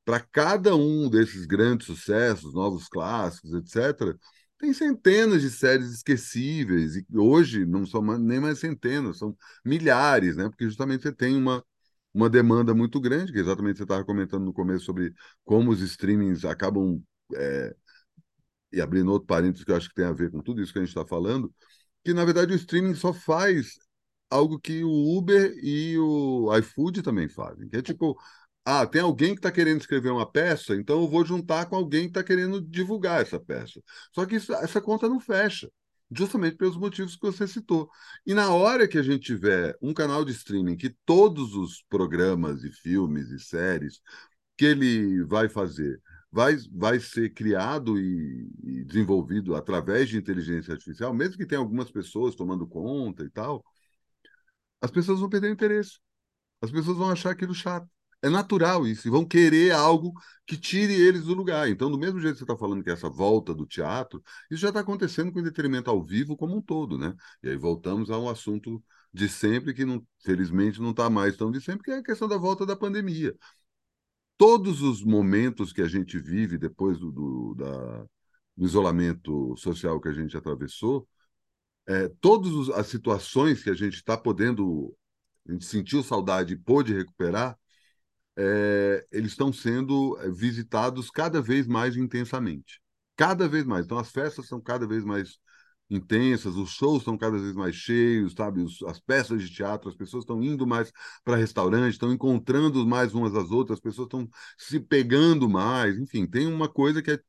para cada um desses grandes sucessos, novos clássicos, etc., tem centenas de séries esquecíveis, e hoje não são nem mais centenas, são milhares, né? Porque justamente você tem uma, uma demanda muito grande, que exatamente você estava comentando no começo sobre como os streamings acabam. É, e abrindo outro parênteses que eu acho que tem a ver com tudo isso que a gente está falando, que na verdade o streaming só faz algo que o Uber e o iFood também fazem, que é tipo, ah, tem alguém que está querendo escrever uma peça, então eu vou juntar com alguém que está querendo divulgar essa peça. Só que isso, essa conta não fecha, justamente pelos motivos que você citou. E na hora que a gente tiver um canal de streaming que todos os programas e filmes e séries que ele vai fazer vai, vai ser criado e, e desenvolvido através de inteligência artificial, mesmo que tenha algumas pessoas tomando conta e tal, as pessoas vão perder o interesse. As pessoas vão achar aquilo chato. É natural isso, e vão querer algo que tire eles do lugar. Então, do mesmo jeito que você está falando que essa volta do teatro, isso já está acontecendo com o entretenimento ao vivo como um todo, né? E aí voltamos a um assunto de sempre que, não, felizmente, não está mais tão de sempre, que é a questão da volta da pandemia. Todos os momentos que a gente vive depois do, do, da, do isolamento social que a gente atravessou, é, todas as situações que a gente está podendo, a gente sentiu saudade e pôde recuperar, é, eles estão sendo é, visitados cada vez mais intensamente. Cada vez mais. Então, as festas são cada vez mais intensas, os shows estão cada vez mais cheios, sabe? Os, as peças de teatro, as pessoas estão indo mais para restaurante, estão encontrando mais umas às outras, as pessoas estão se pegando mais. Enfim, tem uma coisa que é,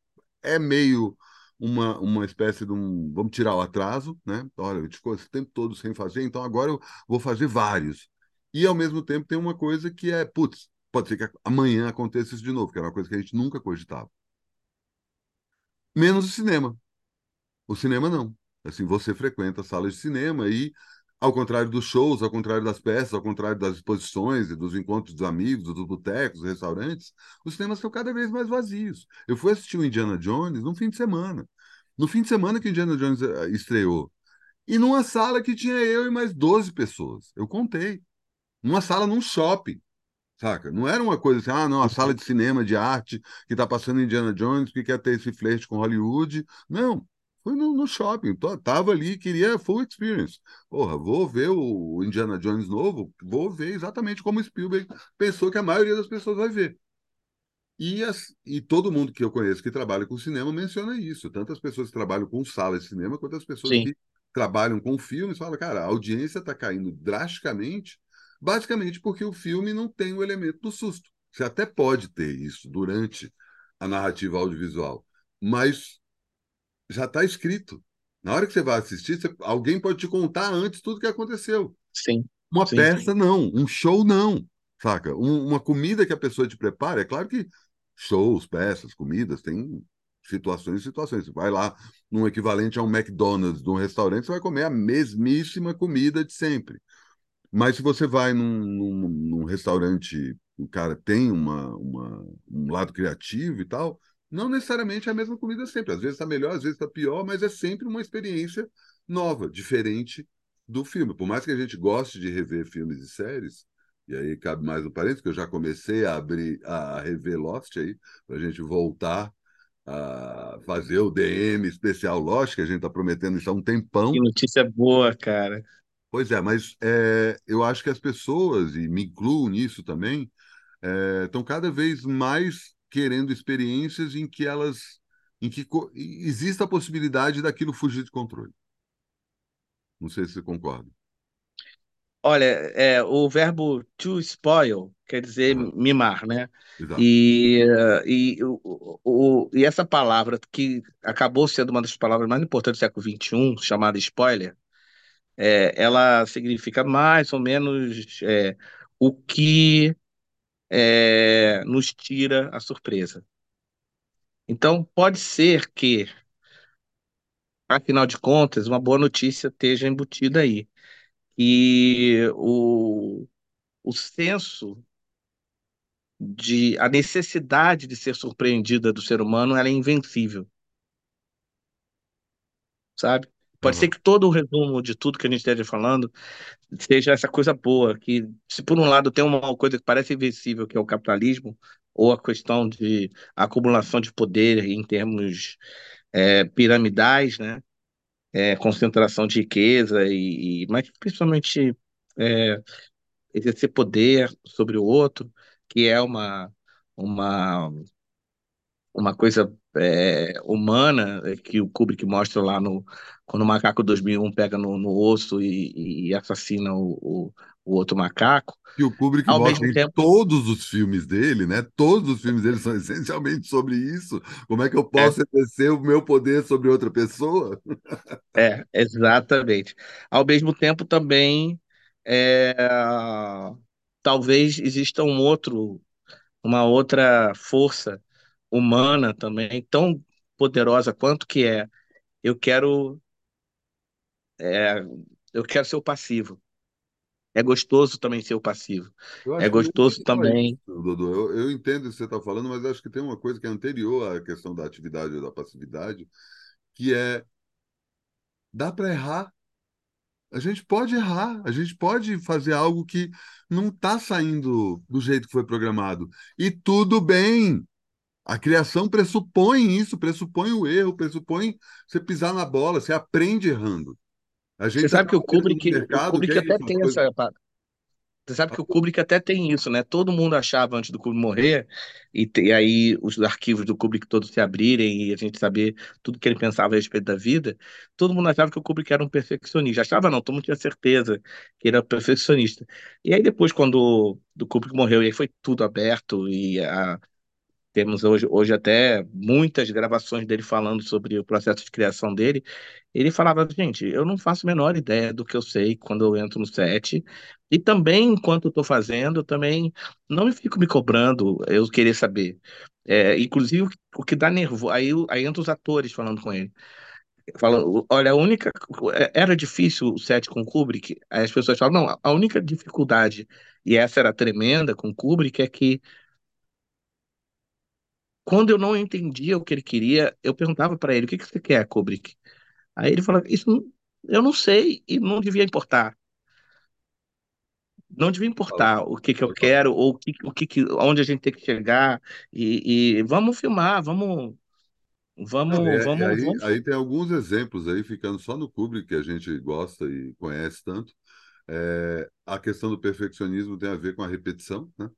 é meio uma, uma espécie de um. Vamos tirar o atraso, né? Olha, eu ficou esse tempo todo sem fazer, então agora eu vou fazer vários. E ao mesmo tempo tem uma coisa que é, putz, Pode ser que amanhã aconteça isso de novo, que era uma coisa que a gente nunca cogitava. Menos o cinema. O cinema não. Assim, você frequenta salas de cinema e, ao contrário dos shows, ao contrário das peças, ao contrário das exposições e dos encontros dos amigos, dos botecos, dos restaurantes, os cinemas estão cada vez mais vazios. Eu fui assistir o Indiana Jones no fim de semana. No fim de semana que o Indiana Jones eh, estreou. E numa sala que tinha eu e mais 12 pessoas. Eu contei. Numa sala num shopping saca? Não era uma coisa assim, ah, não, a sala de cinema, de arte, que está passando Indiana Jones, que quer ter esse flerte com Hollywood. Não, foi no, no shopping, tava ali, queria full experience. Porra, vou ver o Indiana Jones novo, vou ver exatamente como Spielberg pensou que a maioria das pessoas vai ver. E, as, e todo mundo que eu conheço que trabalha com cinema menciona isso. Tanto as pessoas que trabalham com salas de cinema, quanto as pessoas Sim. que trabalham com filmes falam, cara, a audiência está caindo drasticamente Basicamente porque o filme não tem o elemento do susto. Você até pode ter isso durante a narrativa audiovisual, mas já está escrito. Na hora que você vai assistir, você, alguém pode te contar antes tudo que aconteceu. Sim. Uma sim, peça, sim. não. Um show, não. Saca? Um, uma comida que a pessoa te prepara. É claro que shows, peças, comidas, tem situações e situações. Você vai lá num equivalente a um McDonald's, de um restaurante, você vai comer a mesmíssima comida de sempre. Mas se você vai num, num, num restaurante, o cara tem uma, uma, um lado criativo e tal, não necessariamente é a mesma comida sempre. Às vezes está melhor, às vezes está pior, mas é sempre uma experiência nova, diferente do filme. Por mais que a gente goste de rever filmes e séries, e aí cabe mais um parênteses, que eu já comecei a abrir, a rever Lost aí, para a gente voltar a fazer o DM especial Lost, que a gente está prometendo isso há um tempão. Que notícia boa, cara. Pois é, mas é, eu acho que as pessoas, e me incluo nisso também, estão é, cada vez mais querendo experiências em que elas. em que exista a possibilidade daquilo fugir de controle. Não sei se você concorda. Olha, é, o verbo to spoil quer dizer mimar, né? Exato. E, e, o, o, e essa palavra, que acabou sendo uma das palavras mais importantes do século XXI, chamada spoiler, é, ela significa mais ou menos é, o que é, nos tira a surpresa. Então, pode ser que, afinal de contas, uma boa notícia esteja embutida aí. E o, o senso de a necessidade de ser surpreendida do ser humano, ela é invencível, sabe? Pode ser Aham. que todo o resumo de tudo que a gente esteja falando seja essa coisa boa, que se por um lado tem uma coisa que parece invencível, que é o capitalismo, ou a questão de acumulação de poder em termos é, piramidais, né? É, concentração de riqueza e, e- mas principalmente é, exercer poder sobre o outro, que é uma uma uma coisa é, humana é, que o Kubrick mostra lá no quando o macaco 2001 pega no, no osso e, e assassina o, o, o outro macaco. E o Kubrick Ao mostra em tempo, todos os filmes dele, né? Todos os filmes dele são essencialmente sobre isso. Como é que eu é, posso exercer o meu poder sobre outra pessoa? é, exatamente. Ao mesmo tempo também é, talvez exista um outro, uma outra força humana também tão poderosa quanto que é eu quero é, eu quero ser o passivo. É gostoso também ser o passivo. É é gostoso isso, também. Dodô. Eu, eu entendo o que você está falando, mas acho que tem uma coisa que é anterior à questão da atividade ou da passividade, que é dá para errar. A gente pode errar, a gente pode fazer algo que não está saindo do jeito que foi programado. E tudo bem. A criação pressupõe isso, pressupõe o erro, pressupõe você pisar na bola, você aprende errando. A Você gente sabe que o Kubrick, o mercado que Kubrick é até isso, tem coisas. essa. Você sabe que o Kubrick até tem isso, né? Todo mundo achava antes do Kubrick morrer, e, e aí os arquivos do Kubrick todos se abrirem e a gente saber tudo que ele pensava a respeito da vida. Todo mundo achava que o Kubrick era um perfeccionista. Achava não, todo mundo tinha certeza que ele era perfeccionista. E aí depois, quando o Kubrick morreu, e aí foi tudo aberto, e a, temos hoje, hoje até muitas gravações dele falando sobre o processo de criação dele. Ele falava, gente, eu não faço a menor ideia do que eu sei quando eu entro no set. E também, enquanto eu estou fazendo, eu também não fico me cobrando eu querer saber. É, inclusive, o que dá nervoso. Aí, aí entra os atores falando com ele. Falando, olha, a única. Era difícil o set com Kubrick. Aí as pessoas falam, não, a única dificuldade, e essa era tremenda com Kubrick, é que quando eu não entendia o que ele queria, eu perguntava para ele: o que que você quer, Kubrick? Aí ele falava: isso não- eu não sei e não devia importar. Não devia importar o que que eu quero ou o que, o que, que- onde a gente tem que chegar e, e vamos filmar, vamos, vamos, e vamos, aí, vamos. aí tem alguns exemplos aí, ficando só no Kubrick, que a gente gosta e conhece tanto. É, a questão do perfeccionismo tem a ver com a repetição, né?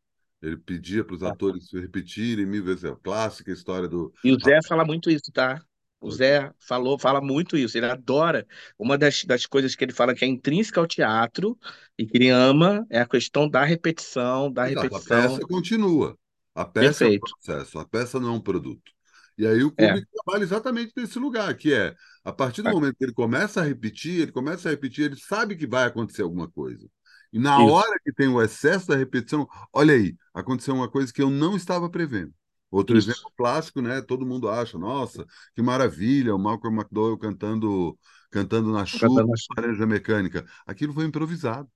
Ele pedia para os atores repetirem mil vezes. É a clássica história do. E o Zé fala muito isso, tá? O Zé falou, fala muito isso. Ele adora. Uma das, das coisas que ele fala que é intrínseca ao teatro e que ele ama é a questão da repetição, da Exato, a peça repetição. continua. A peça é um Perfeito. processo, a peça não é um produto. E aí o É. Kubrick trabalha exatamente nesse lugar, que é, a partir do momento que ele começa a repetir, ele começa a repetir, ele sabe que vai acontecer alguma coisa. E na Isso. hora que tem o excesso da repetição, olha aí, aconteceu uma coisa que eu não estava prevendo. Outro Isso. exemplo clássico, né? Todo mundo acha, nossa, que maravilha, o Malcolm McDowell cantando, cantando na chuva, as- Laranja Mecânica. Aquilo foi improvisado.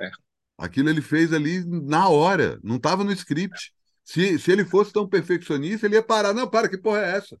é, Aquilo ele fez ali na hora, não estava no script. Se, se ele fosse tão perfeccionista, ele ia parar. Não, para, que porra é essa?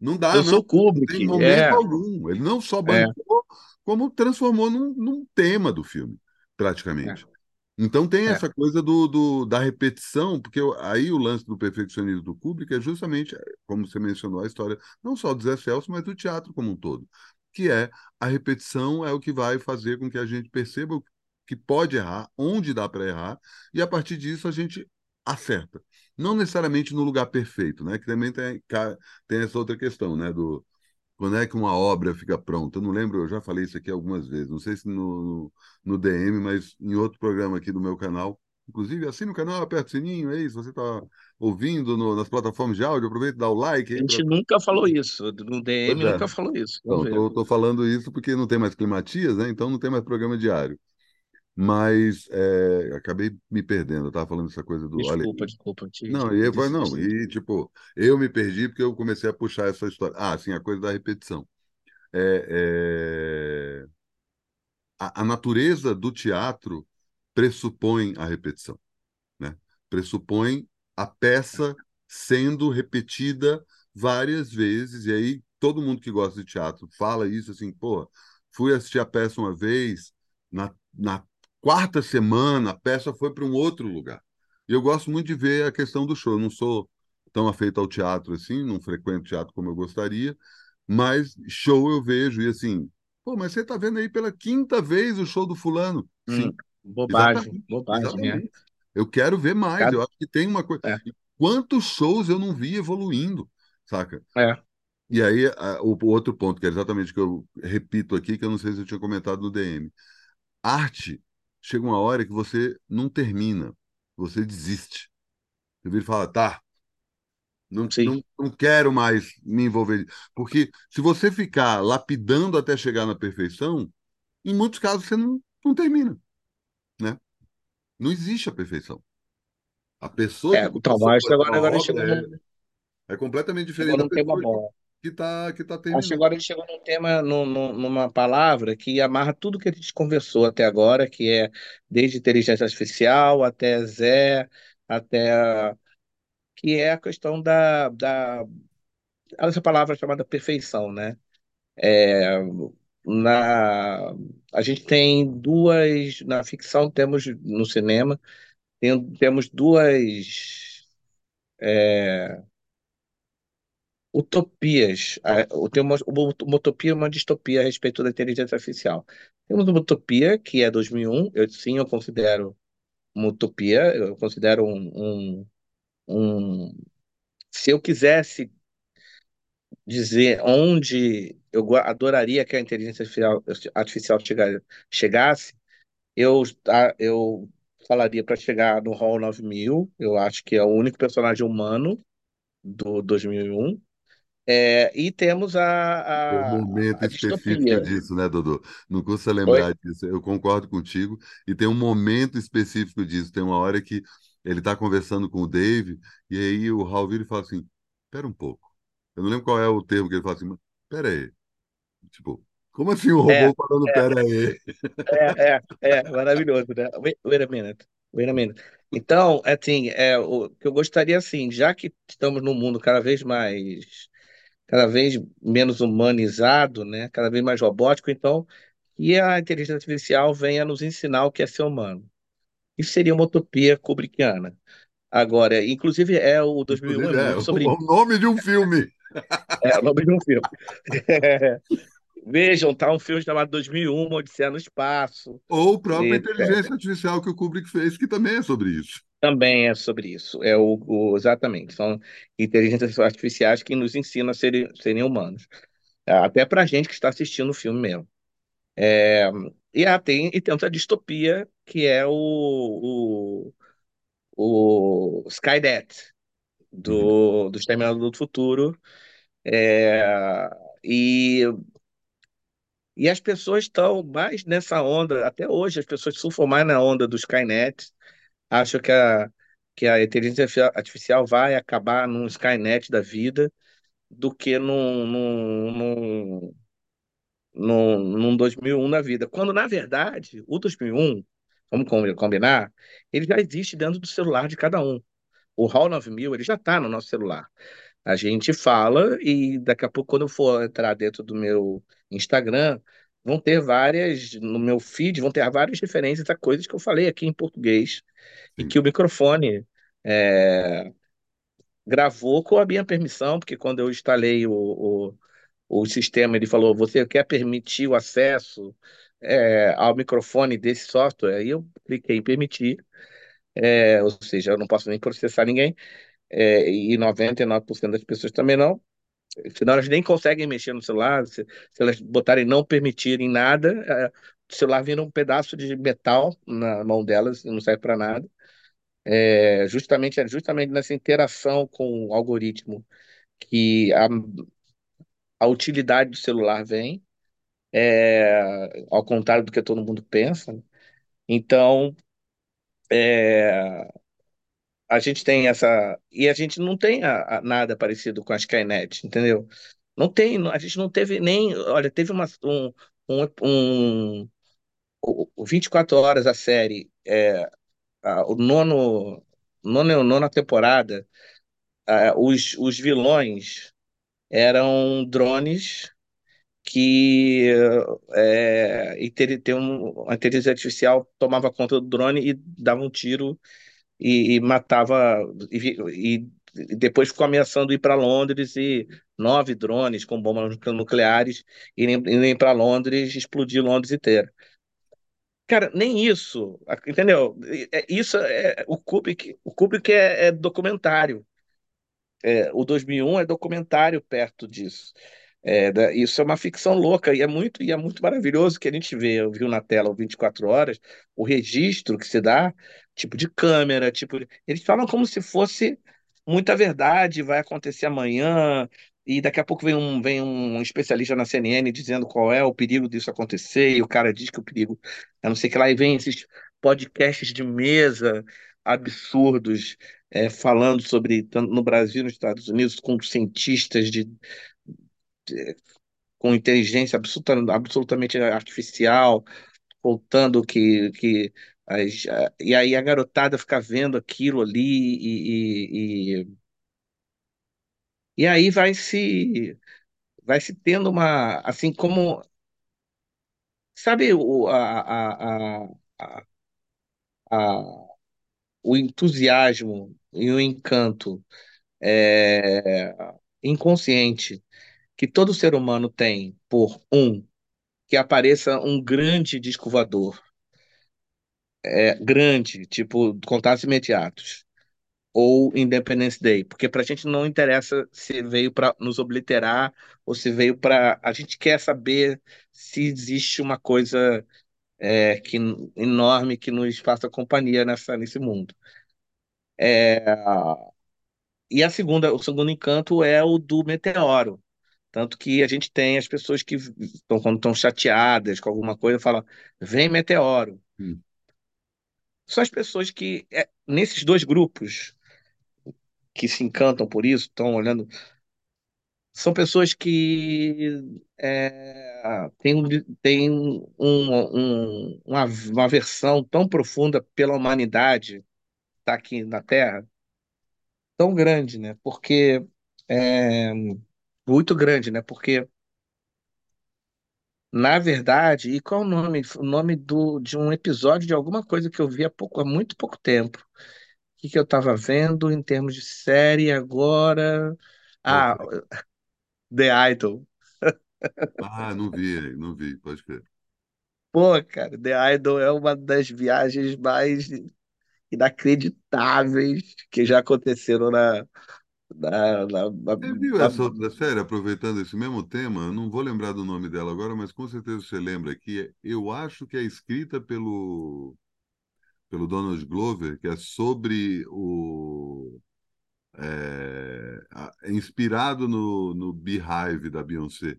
Não dá, Eu não. sou Não tem Kubrick, momento é, algum. Ele não só é, bancou, como transformou num, num tema do filme, praticamente. é, Então tem é. essa coisa do, do- da repetição, porque aí o lance do perfeccionismo do Kubrick é justamente, como você mencionou, a história não só do Zé Celso, mas do teatro como um todo, que é a repetição é o que vai fazer com que a gente perceba que pode errar, onde dá para errar, e a partir disso a gente acerta. Não necessariamente no lugar perfeito, né? Que também tem, tem essa outra questão, né? Do, quando é que uma obra fica pronta? Eu não lembro, eu já falei isso aqui algumas vezes, não sei se no, no, DM, mas em outro programa aqui do meu canal. Inclusive, assine o canal, aperta o sininho, é isso. Você está ouvindo no- nas plataformas de áudio, aproveita e dá o like A aí gente nunca falou isso, no DM é. nunca falou isso. Estou falando isso porque não tem mais climatias, né? Então não tem mais programa diário. Mas é, acabei me perdendo. Eu estava falando essa coisa do. Olha, Desculpa, desculpa, te, não, te, e disse- não, e tipo, eu me perdi porque eu comecei a puxar essa história. Ah, sim, a coisa da repetição. É, é, a, a natureza do teatro pressupõe a repetição, né? Pressupõe a peça sendo repetida várias vezes, e aí todo mundo que gosta de teatro fala isso assim, pô, fui assistir a peça uma vez, na, na quarta semana a peça foi para um outro lugar. E eu gosto muito de ver a questão do show. Eu não sou tão afeito ao teatro assim, não frequento teatro como eu gostaria, mas show eu vejo e assim, pô, mas você está vendo aí pela quinta vez o show do fulano? Sim, hum, bobagem, exatamente, bobagem, né? exatamente. É. Eu quero ver mais. Cada... Eu acho que tem uma coisa. É. Quantos shows eu não vi evoluindo, saca? É. E aí, a, o, o, outro ponto, que é exatamente o que eu repito aqui, que eu não sei se eu tinha comentado no DM. Arte, chega uma hora que você não termina, você desiste. Você vira e fala, tá, não, não, não, quero mais me envolver. Porque se você ficar lapidando até chegar na perfeição, em muitos casos você não, não termina. Né? Não existe a perfeição. A pessoa. É, o Tomás agora, agora chegou é, é completamente diferente da pessoa que está que tá terminando. Acho que agora ele chegou num tema, num, numa palavra que amarra tudo que a gente conversou até agora, que é desde inteligência artificial até Zé, até que é a questão da, da essa palavra chamada perfeição, né? É, na a gente tem duas na ficção temos no cinema tem, temos duas é, utopias tem uma, uma utopia e uma distopia a respeito da inteligência artificial temos uma utopia que é 2001 eu sim eu considero uma utopia eu considero um, um um, se eu quisesse dizer onde eu adoraria que a inteligência artificial chegasse, eu, eu falaria para chegar no Hall 9000. Eu acho que é o único personagem humano do 2001. É, e temos a, a, um momento a específico disso, né, Dodô? Não custa lembrar Oi? disso. Eu concordo contigo. E tem um momento específico disso. Tem uma hora que ele está conversando com o Dave, e aí o Raul fala assim: espera um pouco. Eu não lembro qual é o termo que ele fala assim, mas pera aí. Tipo, como assim o robô é, falando é, pera aí? É, é, é, maravilhoso, né? Wait, wait a minute. Wait a minute. Então, assim, é, o que eu gostaria, assim, já que estamos num mundo cada vez mais, cada vez menos humanizado, né? Cada vez mais robótico, então, que a inteligência artificial venha nos ensinar o que é ser humano. Isso seria uma utopia kubrickiana. Agora, inclusive é o 2001 é, é sobre o nome de um filme. É o nome de um filme. Vejam, tá um filme chamado 2001, Odisseia no Espaço. Ou própria inteligência artificial que o Kubrick fez, que também é sobre isso. Também é sobre isso. É o, o exatamente. São inteligências artificiais que nos ensinam a serem, serem humanos. Até para a gente que está assistindo o filme mesmo. É, e, ah, tem, e temos a distopia, que é o, o, o Skynet, do, uhum. do Exterminador do Futuro. É, e, e as pessoas estão mais nessa onda, até hoje, as pessoas surfam mais na onda do Skynet, acham que a, que a inteligência artificial vai acabar num Skynet da vida do que num, num num, num 2001 na vida. Quando, na verdade, o 2001, vamos combinar, ele já existe dentro do celular de cada um. O HAL 9000, ele já está no nosso celular. A gente fala e daqui a pouco, quando eu for entrar dentro do meu Instagram, vão ter várias, no meu feed, vão ter várias referências a coisas que eu falei aqui em português Sim. e que o microfone é, gravou com a minha permissão, porque quando eu instalei o, o o sistema ele falou: você quer permitir o acesso é, ao microfone desse software? Aí eu cliquei em permitir, é, ou seja, eu não posso nem processar ninguém, é, e 99% das pessoas também não. Senão elas nem conseguem mexer no celular, se, se elas botarem não permitirem nada, é, o celular vira um pedaço de metal na mão delas e não serve para nada. É, justamente, é justamente nessa interação com o algoritmo que a, a utilidade do celular vem, é, ao contrário do que todo mundo pensa. Então, é, a gente tem essa. E a gente não tem a, a, nada parecido com a Skynet, entendeu? Não tem, a gente não teve nem. Olha, teve uma, um, um, um, um 24 horas a série, é, a, o nono nona, nona temporada, ah, os, os vilões eram drones que é, um, a inteligência artificial tomava conta do drone e dava um tiro e, e matava e, e, depois ficou ameaçando ir para Londres e nove drones com bombas nucleares irem, irem para Londres explodir Londres inteira. Cara, nem isso, entendeu? É, isso é o Kubrick, o Kubrick é, é documentário. É, o 2001 é documentário perto disso. É, da, isso é uma ficção louca e é muito e é muito maravilhoso que a gente vê, viu na tela o 24 horas, o registro que se dá, tipo de câmera, tipo, eles falam como se fosse muita verdade, vai acontecer amanhã, e daqui a pouco vem um, vem um especialista na CNN dizendo qual é o perigo disso acontecer, e o cara diz que o perigo, eu não sei o que lá, e vem esses podcasts de mesa absurdos é, falando sobre, tanto no Brasil nos Estados Unidos, com cientistas de, de com inteligência absoluta, absolutamente artificial, contando que, que as, e aí a garotada fica vendo aquilo ali e, e, e, e aí vai se vai se tendo uma assim como sabe o, a, a, a, a, o entusiasmo e o encanto é, inconsciente que todo ser humano tem por um que apareça um grande disco voador é, grande, tipo contatos imediatos, ou Independence Day, porque para a gente não interessa se veio para nos obliterar ou se veio para. A gente quer saber se existe uma coisa é, que, enorme que nos faça companhia nessa, nesse mundo. É, e a segunda, o segundo encanto é o do meteoro. Tanto que a gente tem as pessoas que estão, quando estão chateadas com alguma coisa, falam, vem meteoro. Hum. São as pessoas que, é, nesses dois grupos, que se encantam por isso, estão olhando. São pessoas que é, têm, têm um, um, uma, uma versão tão profunda pela humanidade está aqui na Terra, tão grande, né? Porque é, muito grande, né? Porque na verdade, e qual o nome? O nome do, de um episódio de alguma coisa que eu vi há pouco, há muito pouco tempo. O que, que eu estava vendo em termos de série agora? Ah, The Idol. Ah, não vi, não vi, pode ver. Pô, cara, The Idol é uma das viagens mais inacreditáveis que já aconteceram na, na, na, na, Você viu na... essa outra série, aproveitando esse mesmo tema? Não vou lembrar do nome dela agora, mas com certeza você lembra que eu acho que é escrita pelo, pelo Donald Glover, que é sobre o. É, é inspirado no, no Beehive da Beyoncé,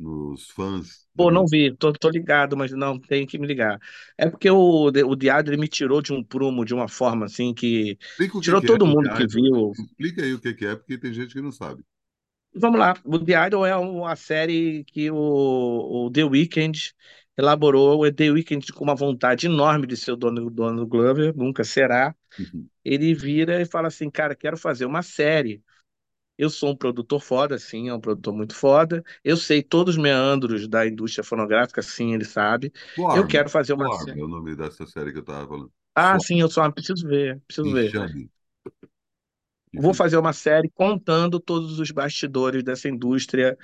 nos fãs. Pô, não vi, tô, tô ligado, mas não, tem que me ligar. É porque o, o Diadre me tirou de um prumo de uma forma assim que Explica o que tirou que é todo o mundo que viu. Explica aí o que que é, porque tem gente que não sabe. Vamos lá, o The Idol é uma série que o, o The Weeknd elaborou. O The Weeknd, com uma vontade enorme de ser o dono, dono do Glover, nunca será. Uhum. Ele vira e fala assim: Cara, quero fazer uma série. Eu sou um produtor foda, sim, é um produtor muito foda. Eu sei todos os meandros da indústria fonográfica, sim, ele sabe. Eu quero fazer uma série. é o nome dessa série que eu estava falando. Ah, sim, eu só preciso ver, preciso ver. Vou Enfim. fazer uma série contando todos os bastidores dessa indústria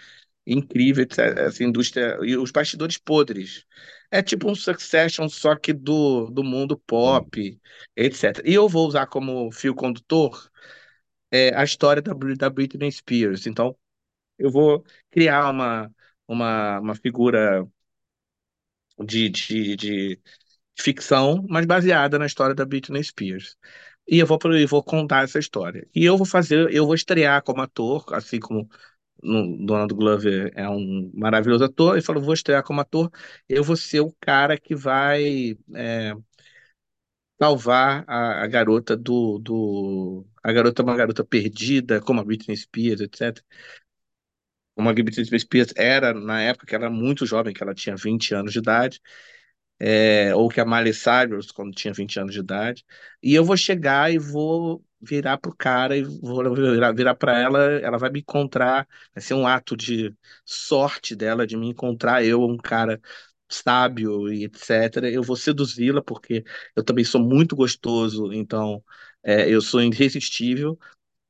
incrível, essa indústria e os bastidores podres. É tipo um Succession, só que do, do mundo pop, etc. E eu vou usar como fio condutor é, a história da, da Britney Spears. Então, eu vou criar uma, uma, uma figura de, de, de ficção, mas baseada na história da Britney Spears. E eu vou, eu vou contar essa história. E eu vou fazer, eu vou estrear como ator, assim como Donald Glover é um maravilhoso ator, e falou, vou estrear como ator, eu vou ser o cara que vai é, salvar a, a garota do, do... A garota é uma garota perdida, como a Britney Spears, etc. Como a Britney Spears era na época que ela era muito jovem, que ela tinha 20 anos de idade, é, ou que a Miley Cyrus, quando tinha 20 anos de idade. E eu vou chegar e vou virar pro cara e vou virar, virar para ela, ela vai me encontrar, vai ser um ato de sorte dela de me encontrar, eu, um cara sábio e etc. Eu vou seduzi-la porque eu também sou muito gostoso, então é, eu sou irresistível.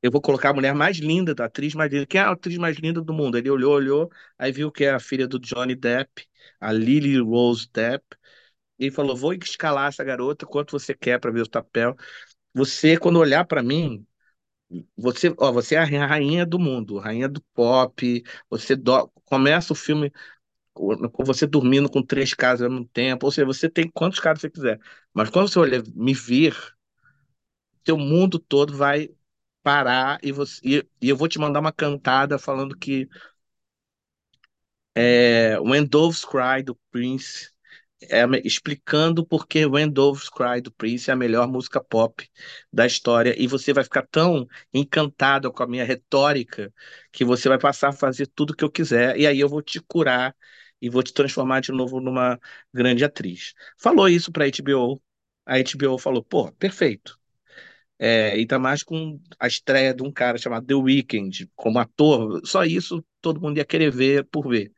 Eu vou colocar a mulher mais linda, da atriz mais linda. Quem é a atriz mais linda do mundo? Ele olhou, olhou, aí viu que é a filha do Johnny Depp, a Lily Rose Depp, e falou: Vou escalar essa garota, quanto você quer para ver o papel. Você, quando olhar para mim, você, ó, você é a rainha do mundo, rainha do pop. Você do... começa o filme com você dormindo com três caras ao mesmo tempo. Ou seja, você tem quantos caras você quiser. Mas quando você olhar, me vir, seu mundo todo vai parar e, você, e, e eu vou te mandar uma cantada falando que é, When Doves Cry do Prince é, explicando porque When Doves Cry do Prince é a melhor música pop da história e você vai ficar tão encantado com a minha retórica que você vai passar a fazer tudo o que eu quiser e aí eu vou te curar e vou te transformar de novo numa grande atriz. Falou isso para a HBO, a HBO falou, pô, perfeito. É, e tá mais com a estreia de um cara chamado The Weeknd como ator, só isso todo mundo ia querer ver por ver.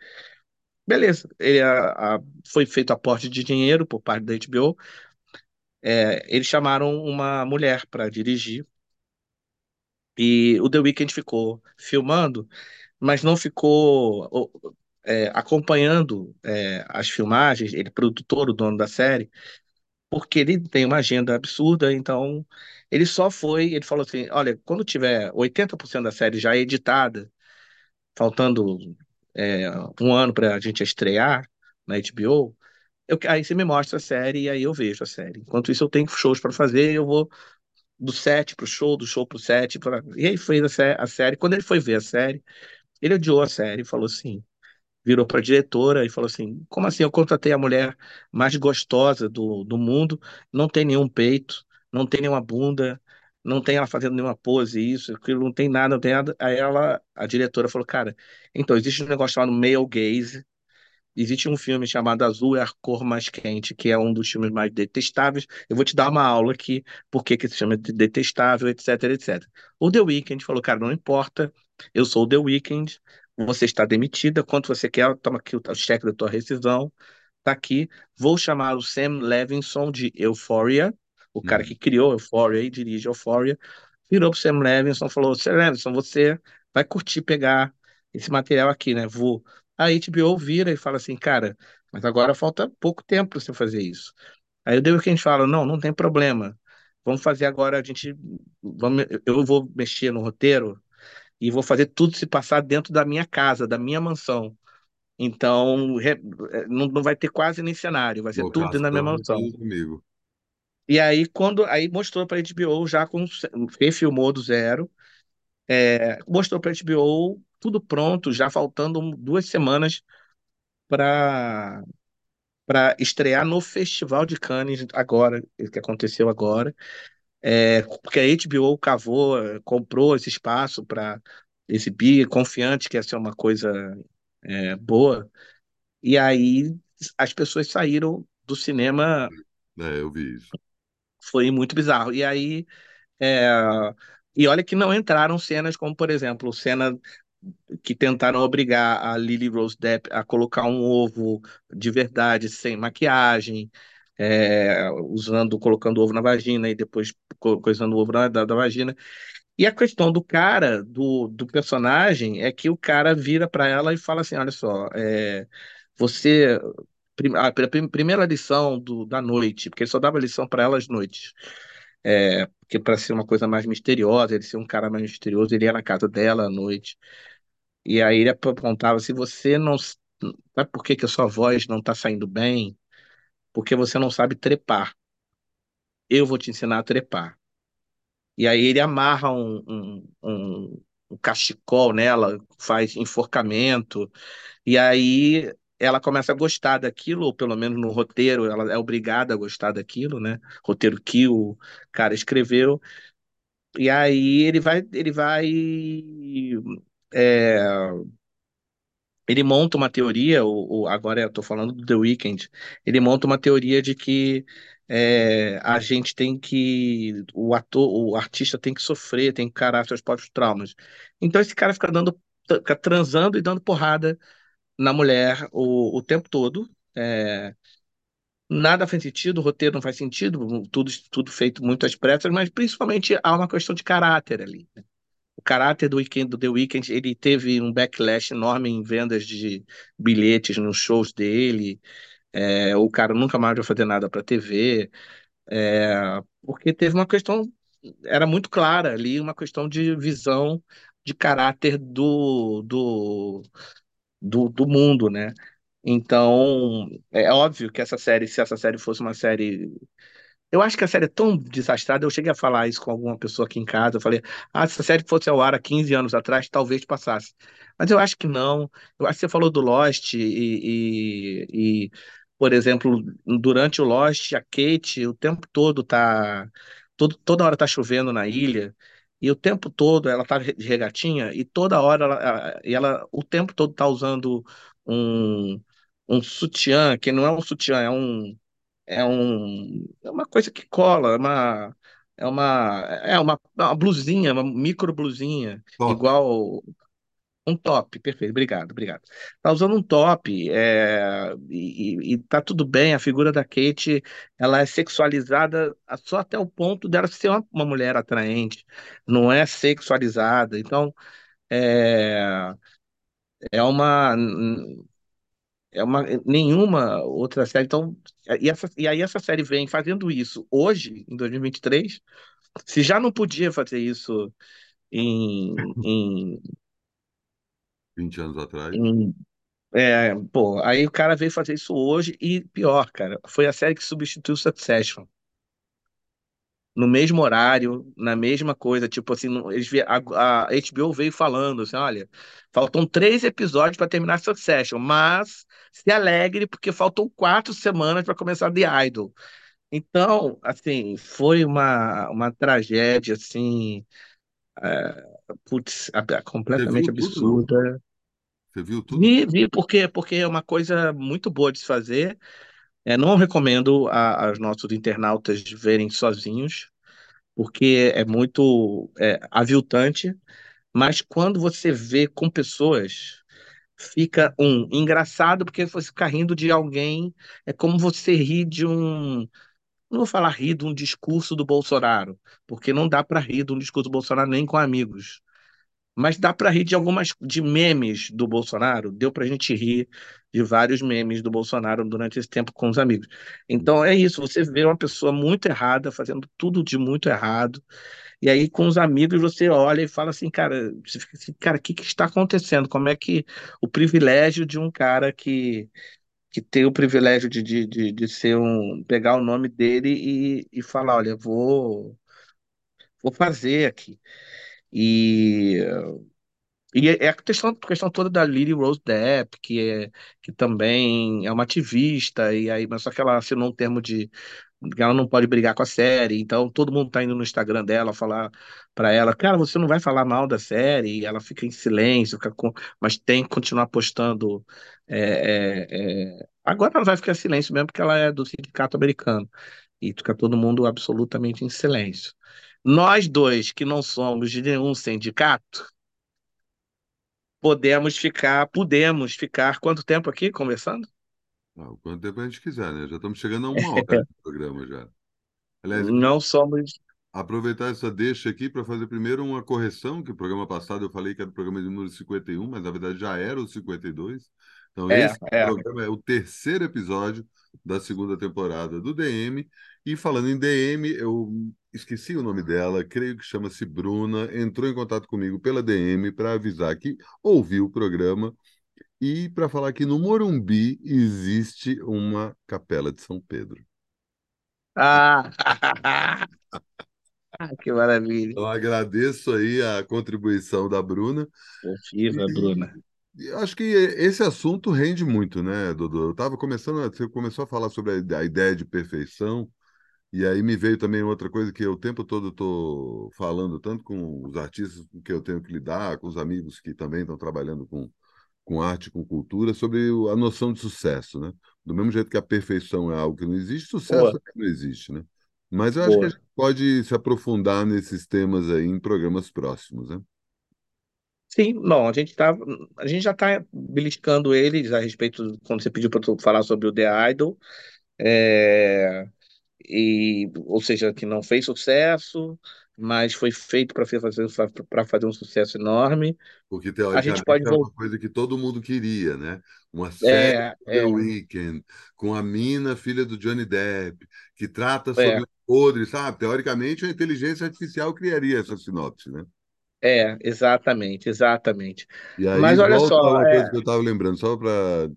Beleza, ele, a, a, foi feito aporte de dinheiro por parte da HBO. É, eles chamaram uma mulher para dirigir e o The Weeknd ficou filmando, mas não ficou é, acompanhando é, as filmagens. Ele, produtor, o dono da série, porque ele tem uma agenda absurda, então ele só foi, ele falou assim, olha, quando tiver 80% da série já editada, faltando é, um ano para a gente estrear na HBO, eu, aí você me mostra a série e aí eu vejo a série. Enquanto isso, eu tenho shows para fazer, eu vou do set pro show, do show pro set, pra... e aí fez a, sé a série. Quando ele foi ver a série, ele odiou a série e falou assim, virou para a diretora e falou assim: Como assim? Eu contratei a mulher mais gostosa do, do mundo, não tem nenhum peito, não tem nenhuma bunda, não tem ela fazendo nenhuma pose, isso, aquilo, não tem nada, não tem nada. Aí ela, a diretora falou: Cara, então existe um negócio chamado male gaze. Existe um filme chamado Azul é a cor mais quente, que é um dos filmes mais detestáveis. Eu vou te dar uma aula aqui, por que se chama de detestável, etc, etc. O The Weeknd falou, cara, não importa, eu sou o The Weeknd, você está demitida, quanto você quer, toma aqui o cheque da tua rescisão, tá aqui. Vou chamar o Sam Levinson de Euphoria, o cara que criou Euphoria e dirige Euphoria, virou pro Sam Levinson e falou, Sam Levinson, você vai curtir pegar esse material aqui, né? Vou. A HBO vira e fala assim, cara, mas agora falta pouco tempo para você fazer isso. Aí o que a gente fala, não, não tem problema. Vamos fazer agora, a gente, vamos, eu vou mexer no roteiro e vou fazer tudo se passar dentro da minha casa, da minha mansão. Então, re, é, não, não vai ter quase nem cenário, vai ser tudo dentro da minha mansão. Comigo. E aí, quando aí mostrou para a HBO já com refilmou do zero, é, mostrou para a HBO tudo pronto, já faltando duas semanas para para estrear no Festival de Cannes agora, que aconteceu agora é, porque a HBO cavou, comprou esse espaço para exibir, confiante que ia ser uma coisa é, boa. E aí as pessoas saíram do cinema. É, eu vi isso. Foi muito bizarro. E aí. É, e olha que não entraram cenas como, por exemplo, cena que tentaram obrigar a Lily Rose Depp a colocar um ovo de verdade sem maquiagem é, usando, colocando ovo na vagina e depois coisando o ovo na, da, da vagina. E a questão do cara, do, do personagem, é que o cara vira para ela e fala assim: olha só, é, você. A primeira lição do, da noite, porque ele só dava lição para ela às noites. É, porque para ser uma coisa mais misteriosa, ele ser um cara mais misterioso, ele ia na casa dela à noite. E aí ele apontava: se você não. Sabe por que, que a sua voz não está saindo bem? porque você não sabe trepar. Eu vou te ensinar a trepar. E aí ele amarra um, um, um, um cachecol nela, faz enforcamento, e aí ela começa a gostar daquilo, ou pelo menos no roteiro, ela é obrigada a gostar daquilo, né? Roteiro que o cara escreveu. E aí ele vai, ele vai é, ele monta uma teoria, o, o- agora eu estou falando do The Weeknd, ele monta uma teoria de que é, a gente tem que, o ator, o artista tem que sofrer, tem que encarar seus próprios traumas. Então esse cara fica dando, fica transando e dando porrada na mulher o, o tempo todo. É, nada faz sentido, o roteiro não faz sentido, tudo, tudo feito muito às pressas, mas principalmente há uma questão de caráter ali. O caráter do Weekend, do The Weeknd, ele teve um backlash enorme em vendas de bilhetes nos shows dele. É, o cara nunca mais vai fazer nada para TV, é, porque teve uma questão, era muito clara ali, uma questão de visão de caráter do, do, do, do mundo, né? Então, é óbvio que essa série, se essa série fosse uma série eu acho que a série é tão desastrada. Eu cheguei a falar isso com alguma pessoa aqui em casa. Eu falei, ah, se a série fosse ao ar há 15 anos atrás, talvez passasse. Mas eu acho que não. Eu acho que você falou do Lost e, e, e, por exemplo, durante o Lost, a Kate o tempo todo tá. Todo, toda hora tá chovendo na ilha. E o tempo todo ela tá de regatinha e toda hora ela, e ela o tempo todo tá usando um, um sutiã, que não é um sutiã, é um é um, é uma coisa que cola, é uma, é uma, é uma, uma blusinha, uma micro blusinha, Top. igual um top, perfeito, obrigado, obrigado. Tá usando um top, é, e, e tá tudo bem, a figura da Kate, ela é sexualizada só até o ponto dela ser uma, uma mulher atraente, não é sexualizada, então é, é uma é uma, nenhuma outra série. Então, e, essa, e aí essa série vem fazendo isso hoje, em 2023. Se já não podia fazer isso em, em, 20 anos atrás. em é, pô, aí o cara veio fazer isso hoje e pior, cara, foi a série que substituiu Succession. No mesmo horário, na mesma coisa, tipo assim, eles, vie- a, a HBO veio falando assim, olha, faltam três episódios para terminar Succession, mas se alegre porque faltam quatro semanas para começar The Idol. Então, assim, foi uma, uma tragédia, assim, é, putz, ab- Você completamente viu tudo, absurda. Você viu tudo? Vi, vi porque, porque é uma coisa muito boa de se fazer. É, não recomendo a, aos nossos internautas verem sozinhos, porque é muito é, aviltante, mas quando você vê com pessoas, fica, um, engraçado, porque você fica rindo de alguém, é como você ri de um Não vou falar rir de um discurso do Bolsonaro, porque não dá para rir de um discurso do Bolsonaro nem com amigos. Mas dá para rir de algumas de memes do Bolsonaro. Deu para a gente rir de vários memes do Bolsonaro durante esse tempo com os amigos. Então é isso. Você vê uma pessoa muito errada fazendo tudo de muito errado. E aí com os amigos você olha e fala assim, cara, você fica assim, cara, o que que está acontecendo? Como é que o privilégio de um cara que que tem o privilégio de, de, de, de ser um, pegar o nome dele e, e falar, olha, vou, vou fazer aqui. E, e é a questão, questão toda da Lily Rose Depp, que, é, que também é uma ativista, e aí, mas só que ela assinou um termo de ela não pode brigar com a série, então todo mundo tá indo no Instagram dela falar pra ela, cara, você não vai falar mal da série, e ela fica em silêncio, fica com... mas tem que continuar postando. é, é, é, Agora ela vai ficar em silêncio mesmo, porque ela é do sindicato americano, e fica todo mundo absolutamente em silêncio. Nós dois, que não somos de nenhum sindicato, podemos ficar, podemos ficar quanto tempo aqui conversando? Ah, o quanto tempo a gente quiser, né? Já estamos chegando a uma hora de programa já. Aliás, Não somos. aproveitar essa deixa aqui para fazer primeiro uma correção, que o programa passado eu falei que era o programa de número 51, mas na verdade já era o 52. Então, É, esse é. programa é o terceiro episódio da segunda temporada do DM. E falando em DM, eu esqueci o nome dela, creio que chama-se Bruna, entrou em contato comigo pela DM para avisar que ouviu o programa e para falar que no Morumbi existe uma capela de São Pedro. Ah, que maravilha. Então, agradeço aí a contribuição da Bruna. Viva, E, Bruna. acho que esse assunto rende muito, né, Dudu? Eu estava começando, você começou a falar sobre a, ide- a ideia de perfeição, e aí me veio também outra coisa que eu o tempo todo estou falando, tanto com os artistas com que eu tenho que lidar, com os amigos que também estão trabalhando com com arte, com cultura, sobre a noção de sucesso, né? Do mesmo jeito que a perfeição é algo que não existe, sucesso Boa, também não existe, né? Mas eu acho que a boa. gente pode se aprofundar nesses temas aí em programas próximos, né? Sim, não, a gente tá, a gente já está beliscando eles a respeito, quando você pediu para eu falar sobre o The Idol, é, e, ou seja, que não fez sucesso, mas foi feito para fazer, fazer um sucesso enorme. Porque, A gente teoricamente, pode era uma coisa que todo mundo queria, né? Uma série É, do é, Weeknd, com a mina, filha do Johnny Depp, que trata sobre é, o podre, sabe? Teoricamente, a inteligência artificial criaria essa sinopse, né? é, exatamente, exatamente. E aí Mas olha só, uma coisa é, que eu estava lembrando, só para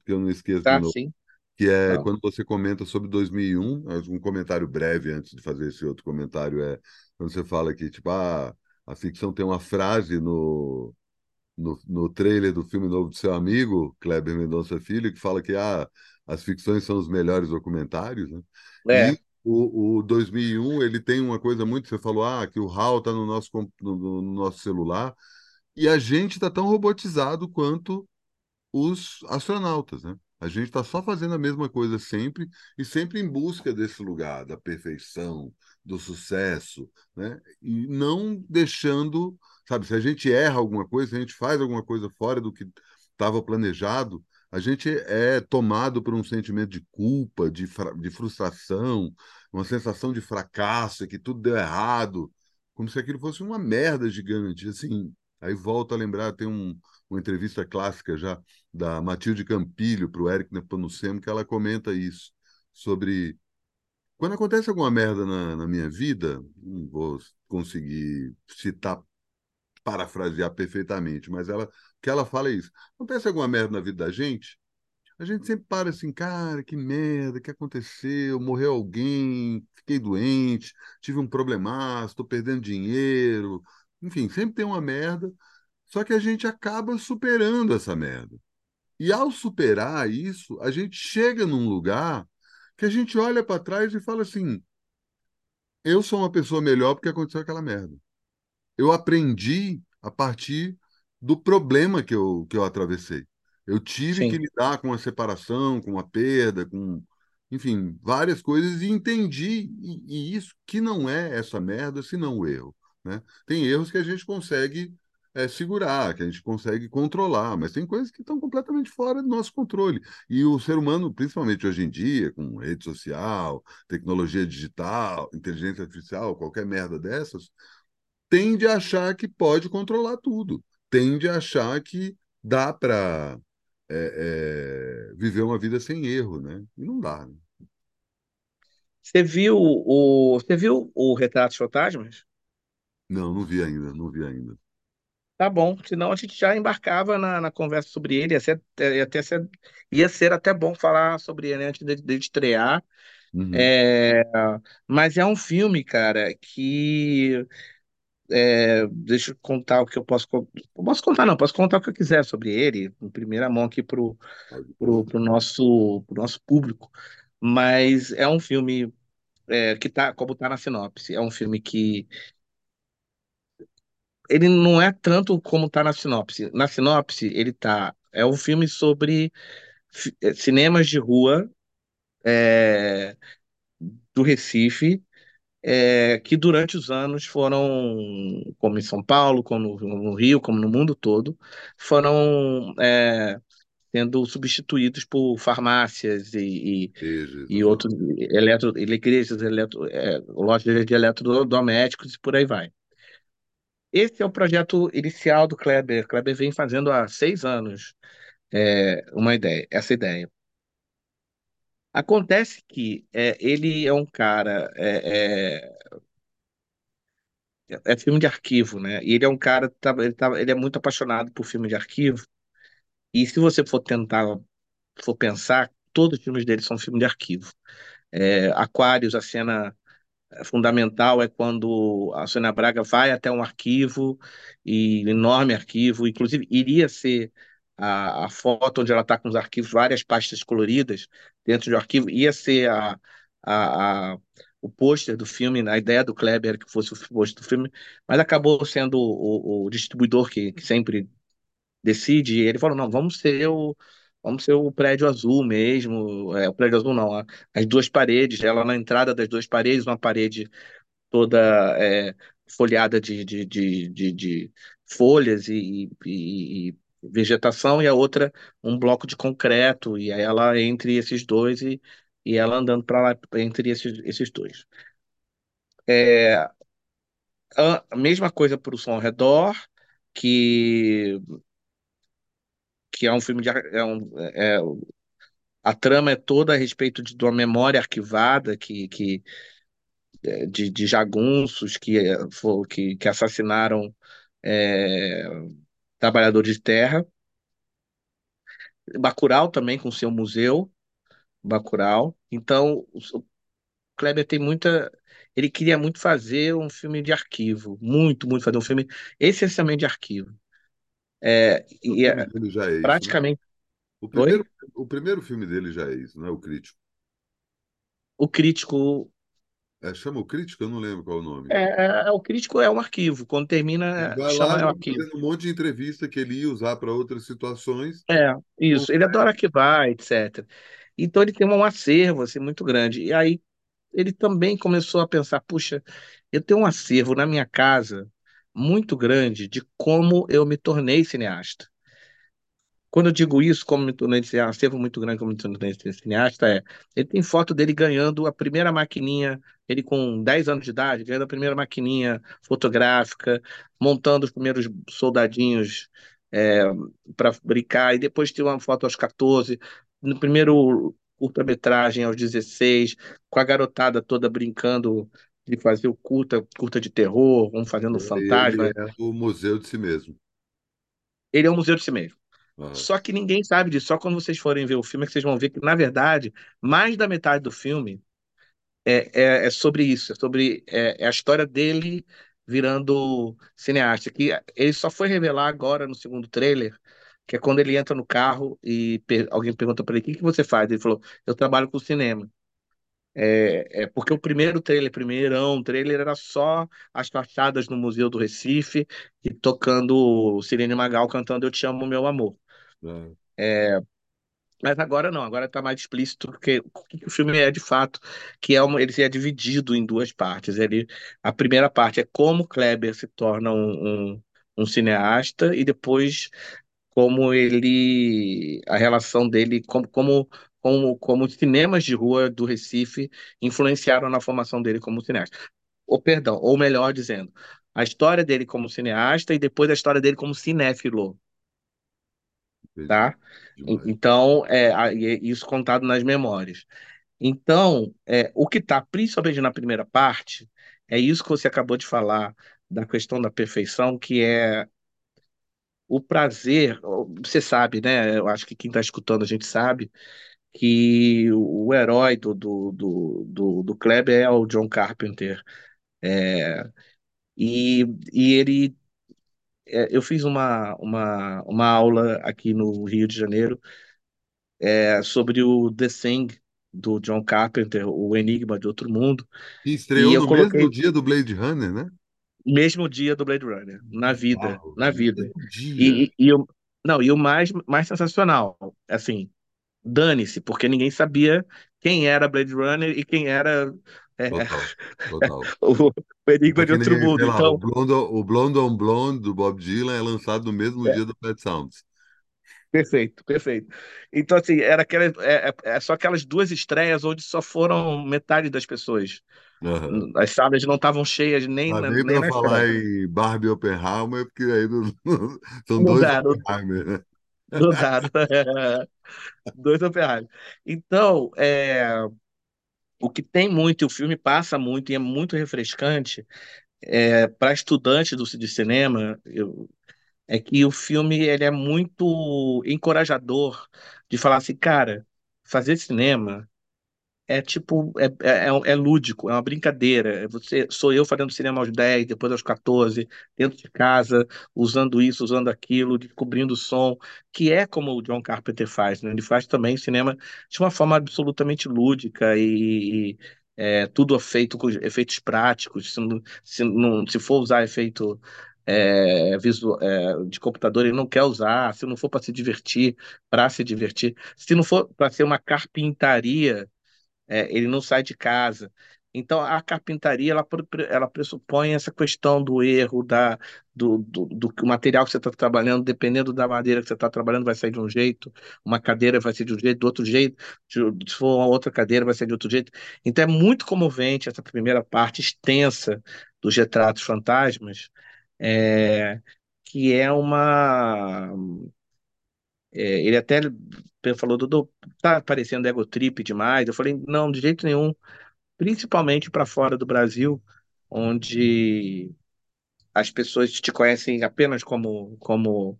que eu não esqueça de tá novo, sim. que é Ah, quando você comenta sobre 2001, um comentário breve antes de fazer esse outro comentário é quando você fala que, tipo, ah, a ficção tem uma frase no no, no trailer do filme novo do seu amigo, Kleber Mendonça Filho, que fala que ah, as ficções são os melhores documentários, né? é, E o, o 2001, ele tem uma coisa muito, você falou, ah, que o HAL está no nosso, no, no nosso celular, e a gente está tão robotizado quanto os astronautas, né? A gente está só fazendo a mesma coisa sempre e sempre em busca desse lugar da perfeição, do sucesso, né? E não deixando, sabe, se a gente erra alguma coisa, se a gente faz alguma coisa fora do que estava planejado, a gente é tomado por um sentimento de culpa, de, de frustração, uma sensação de fracasso, que tudo deu errado, como se aquilo fosse uma merda gigante, assim. Aí volto a lembrar, tem um, uma entrevista clássica já da Matilde Campilho para o Eric Nepomucemo, que ela comenta isso, sobre quando acontece alguma merda na, na minha vida, não vou conseguir citar, parafrasear perfeitamente, mas ela, que ela fala é isso. Acontece alguma merda na vida da gente, a gente sempre para assim, cara, que merda, que aconteceu? Morreu alguém, fiquei doente, tive um problemaço, estou perdendo dinheiro. Enfim, sempre tem uma merda, só que a gente acaba superando essa merda. E ao superar isso, a gente chega num lugar que a gente olha para trás e fala assim: eu sou uma pessoa melhor porque aconteceu aquela merda. Eu aprendi a partir do problema que eu, que eu atravessei. Eu tive que sim. lidar com a separação, com a perda, com, enfim, várias coisas e entendi e, e isso que não é essa merda, senão o erro, né? Tem erros que a gente consegue é, segurar, que a gente consegue controlar, mas tem coisas que estão completamente fora do nosso controle. E o ser humano, principalmente hoje em dia, com rede social, tecnologia digital, inteligência artificial, qualquer merda dessas, tende a achar que pode controlar tudo, tende a achar que dá para é, é, viver uma vida sem erro, né? E não dá. Né? Você viu o, você viu o Retratos Fantasmas? Não, não vi ainda, não vi ainda. Tá bom, senão a gente já embarcava na, na conversa sobre ele, ia ser, ia até ser, ia ser até bom falar sobre ele antes de, de estrear. Uhum. É, mas é um filme, cara, que é, deixa eu contar o que eu posso. Posso contar, não, posso contar o que eu quiser sobre ele, em primeira mão aqui pro, pro, pro nosso, pro nosso público. Mas é um filme é, que tá, como tá na sinopse, é um filme que ele não é tanto como tá na sinopse. Na sinopse, ele tá. É um filme sobre eh, cinemas de rua é, do Recife, é, que durante os anos foram, como em São Paulo, como no, Rio, como no mundo todo, foram é, sendo substituídos por farmácias e, e, e outros eletro, igrejas, eletro, lojas de eletrodomésticos e por aí vai. Esse é o projeto inicial do Kleber. Kleber vem fazendo há seis anos é, uma ideia, essa ideia. Acontece que é, ele é um cara, é, é, é filme de arquivo, né? E ele é um cara, tá- ele, tá, ele é muito apaixonado por filme de arquivo. E se você for tentar, for pensar, todos os filmes dele são filme de arquivo. É, Aquários, a cena fundamental é quando a Sônia Braga vai até um arquivo, e enorme arquivo, inclusive iria ser a, a foto onde ela está com os arquivos, várias pastas coloridas dentro do arquivo, ia ser a, a, a- o pôster do filme, a ideia do Kleber que fosse o pôster do filme, mas acabou sendo o, o- o distribuidor que, que sempre decide, ele falou, não, vamos ser o, vamos ser o prédio azul mesmo, é, o prédio azul não, as duas paredes, ela na entrada das duas paredes, uma parede toda é, folhada de, de, de, de, de folhas e, e- e vegetação, e a outra um bloco de concreto, e aí ela entre esses dois e, e ela andando para lá entre esses, esses dois. É, a mesma coisa para o som ao redor, que, que é um filme de. É um, é, a trama é toda a respeito de, de uma memória arquivada que, que, é, de, de jagunços que, é, que, que assassinaram é, trabalhadores de terra. Bacurau também com seu museu, Bacurau. Então, o Kleber tem muita. Ele queria muito fazer um filme de arquivo, muito, muito fazer um filme essencialmente de arquivo. É, O e é já é isso, né? praticamente. O Oi? primeiro, o primeiro filme dele já é isso, não é o Crítico. O crítico. É, chama o Crítico? Eu não lembro qual é o nome. É, é- é- o crítico é um arquivo. Quando termina, vai lá chama é um arquivo. um monte de entrevista que ele ia usar para outras situações. É, isso. Ele adora arquivar, etc. Então ele tem um acervo assim, muito grande. E aí ele também começou a pensar: puxa, eu tenho um acervo na minha casa muito grande de como eu me tornei cineasta. Quando eu digo isso, como me tornei cineasta, acervo muito grande como me tornei cineasta, é, ele tem foto dele ganhando a primeira maquininha, ele com 10 anos de idade, ganhando a primeira maquininha fotográfica, montando os primeiros soldadinhos para brincar, e depois tem uma foto aos 14, no primeiro curta-metragem aos 16, com a garotada toda brincando de fazer o curta, curta de terror, um fazendo ele fantasma. é o museu de si mesmo. Ele é um museu de si mesmo. Aham. Só que ninguém sabe disso. Só quando vocês forem ver o filme é que vocês vão ver que, na verdade, mais da metade do filme é, é, é sobre isso, é sobre é, é a história dele virando cineasta. Que ele só foi revelar agora no segundo trailer, que é quando ele entra no carro e per- alguém pergunta para ele: o que que você faz? Ele falou: eu trabalho com cinema. É, é porque o primeiro trailer, primeirão, trailer era só as fachadas no Museu do Recife e tocando Sirene Magal cantando Eu Te Amo, Meu Amor. É. Mas agora não, agora está mais explícito porque o que que o filme é de fato, que é uma, ele é dividido em duas partes. Ele, a primeira parte é como Kleber se torna um, um, um cineasta e depois como ele, a relação dele, como, como, como, como os cinemas de rua do Recife influenciaram na formação dele como cineasta. Ou perdão, ou melhor dizendo, a história dele como cineasta e depois a história dele como cinéfilo tá? Demais. Então, é, é isso contado nas memórias. Então, é, o que está principalmente na primeira parte é isso que você acabou de falar da questão da perfeição, que é o prazer. Você sabe, né? Eu acho que quem está escutando a gente sabe que o, herói do, do, do, do, do Kleber é o John Carpenter. É, e, e ele. é, eu fiz uma, uma, uma aula aqui no Rio de Janeiro é, sobre o The Thing, do John Carpenter, o Enigma de Outro Mundo, E e estreou eu no mesmo coloquei dia do Blade Runner, né? mesmo dia do Blade Runner, na vida, Uau, na vida. mesmo. E, e, e o, não, e o mais, mais sensacional, assim, dane-se, porque ninguém sabia quem era Blade Runner e quem era é, Total, total. o, o Enigma de Outro Mundo. lá, o Então, Blonde, o Blonde on Blonde do Bob Dylan é lançado no mesmo é, dia do Pet Sounds. perfeito, perfeito. Então, assim, era aquela, é, é, é só aquelas duas estreias onde só foram metade das pessoas. Aham. As salas não estavam cheias nem Não na, nem nem para na falar em Barbie Oppenheimer, porque aí não- não- são Não dois dá, Oppenheimer, né? Não dá. Dois Ferrari. Então, é, o que tem muito, e o filme passa muito, e é muito refrescante, é, para estudante do, de cinema, eu- é que o filme ele é muito encorajador de falar assim, cara, fazer cinema. É tipo, é, é, é é lúdico, é uma brincadeira. É Você, sou eu fazendo cinema aos 10, depois aos 14, dentro de casa, usando isso, usando aquilo, descobrindo o som, que é como o John Carpenter faz, né? Ele faz também cinema de uma forma absolutamente lúdica e, e, é, tudo feito com efeitos práticos. Se, se, não, se for usar efeito é, visu, é, de computador ele não quer usar, se não for para se divertir, para se divertir, se não for para ser uma carpintaria, é, ele não sai de casa. Então, a carpintaria ela, ela pressupõe essa questão do erro, da, do, do, do material que você está trabalhando, dependendo da madeira que você está trabalhando, vai sair de um jeito, uma cadeira vai ser de um jeito, do outro jeito, se for uma outra cadeira, vai ser de outro jeito. Então, é muito comovente essa primeira parte extensa dos retratos fantasmas, é, que é uma. É, ele até falou, Dudu, tá parecendo ego trip demais. Eu falei, não, de jeito nenhum principalmente para fora do Brasil, onde as pessoas te conhecem apenas como como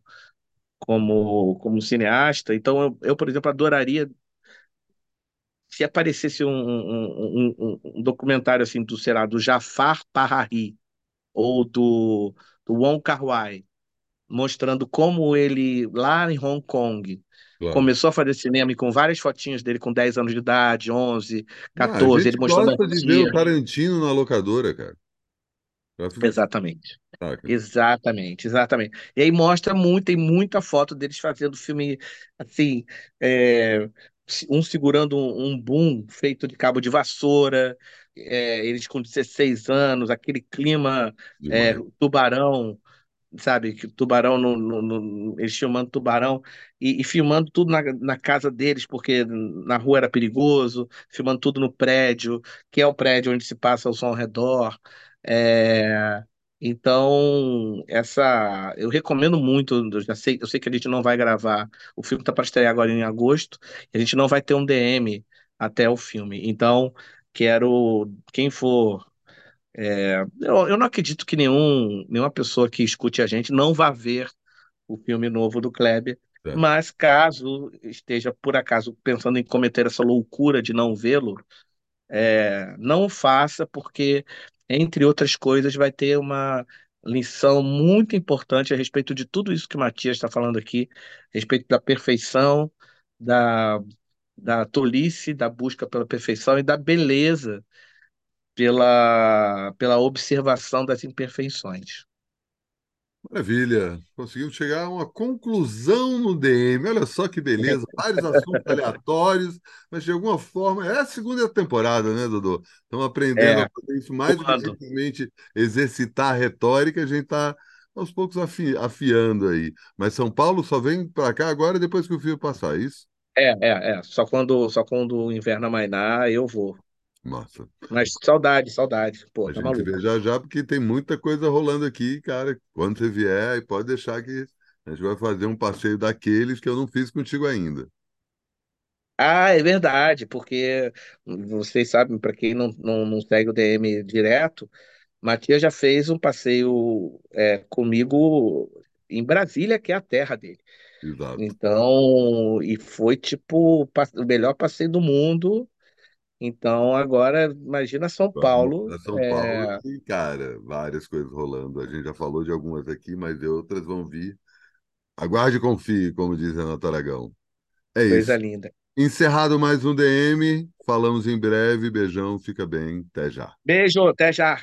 como como cineasta. Então eu, eu por exemplo, adoraria se aparecesse um, um, um, um documentário assim do, sei do Jafar Pahari ou do, do Wong Kar-wai, mostrando como ele lá em Hong Kong Claro. Começou a fazer cinema e com várias fotinhas dele com 10 anos de idade, 11, 14, ah, ele mostrando gosta de ver o Tarantino na locadora, cara. Exatamente. Exatamente, exatamente. E aí mostra muito, tem muita foto deles fazendo filme assim, é, um segurando um, um boom feito de cabo de vassoura, é, eles com 16 anos, aquele clima é, tubarão, sabe? Que tubarão, no, no, no, eles filmando tubarão e, e, filmando tudo na, na casa deles, porque na rua era perigoso, filmando tudo no prédio, que é o prédio onde se passa o som ao redor. É, então, essa eu recomendo muito. Eu já sei, eu sei que a gente não vai gravar. O filme está para estrear agora em agosto, a gente não vai ter um DM até o filme. Então, quero quem for é, eu, eu, não acredito que nenhum, nenhuma pessoa que escute a gente não vá ver o filme novo do Kleber, é. mas caso esteja, por acaso, pensando em cometer essa loucura de não vê-lo, é, não faça, porque, entre outras coisas, vai ter uma lição muito importante a respeito de tudo isso que o Matias está falando aqui, a respeito da perfeição, da, da tolice, da busca pela perfeição e da beleza pela, pela observação das imperfeições. Maravilha, conseguimos chegar a uma conclusão no DM. Olha só que beleza, vários assuntos aleatórios, mas de alguma forma é a segunda temporada, né, Dudu? Estamos aprendendo é. a fazer isso mais do que simplesmente exercitar a retórica, a gente está aos poucos afi afiando aí. Mas São Paulo só vem para cá agora depois que o fio passar, é isso? É, é, é. Só quando, só quando o inverno amainar, eu vou. Massa. Mas saudade, saudade. Pô, a tá gente maluco. vê já já, porque tem muita coisa rolando aqui, cara. Quando você vier, pode deixar que a gente vai fazer um passeio daqueles que eu não fiz contigo ainda. Ah, é verdade, porque vocês sabem, para quem não, não, não segue o DM direto, Matias já fez um passeio é, comigo em Brasília, que é a terra dele. Exato. Então, e foi tipo o melhor passeio do mundo. Então, agora, imagina São Paulo. São é... Paulo, e, cara, várias coisas rolando. A gente já falou de algumas aqui, mas outras vão vir. Aguarde e confie, como diz Renato Aragão. É Coisa isso. Coisa linda. Encerrado mais um DM. Falamos em breve. Beijão, fica bem. Até já. Beijo, até já.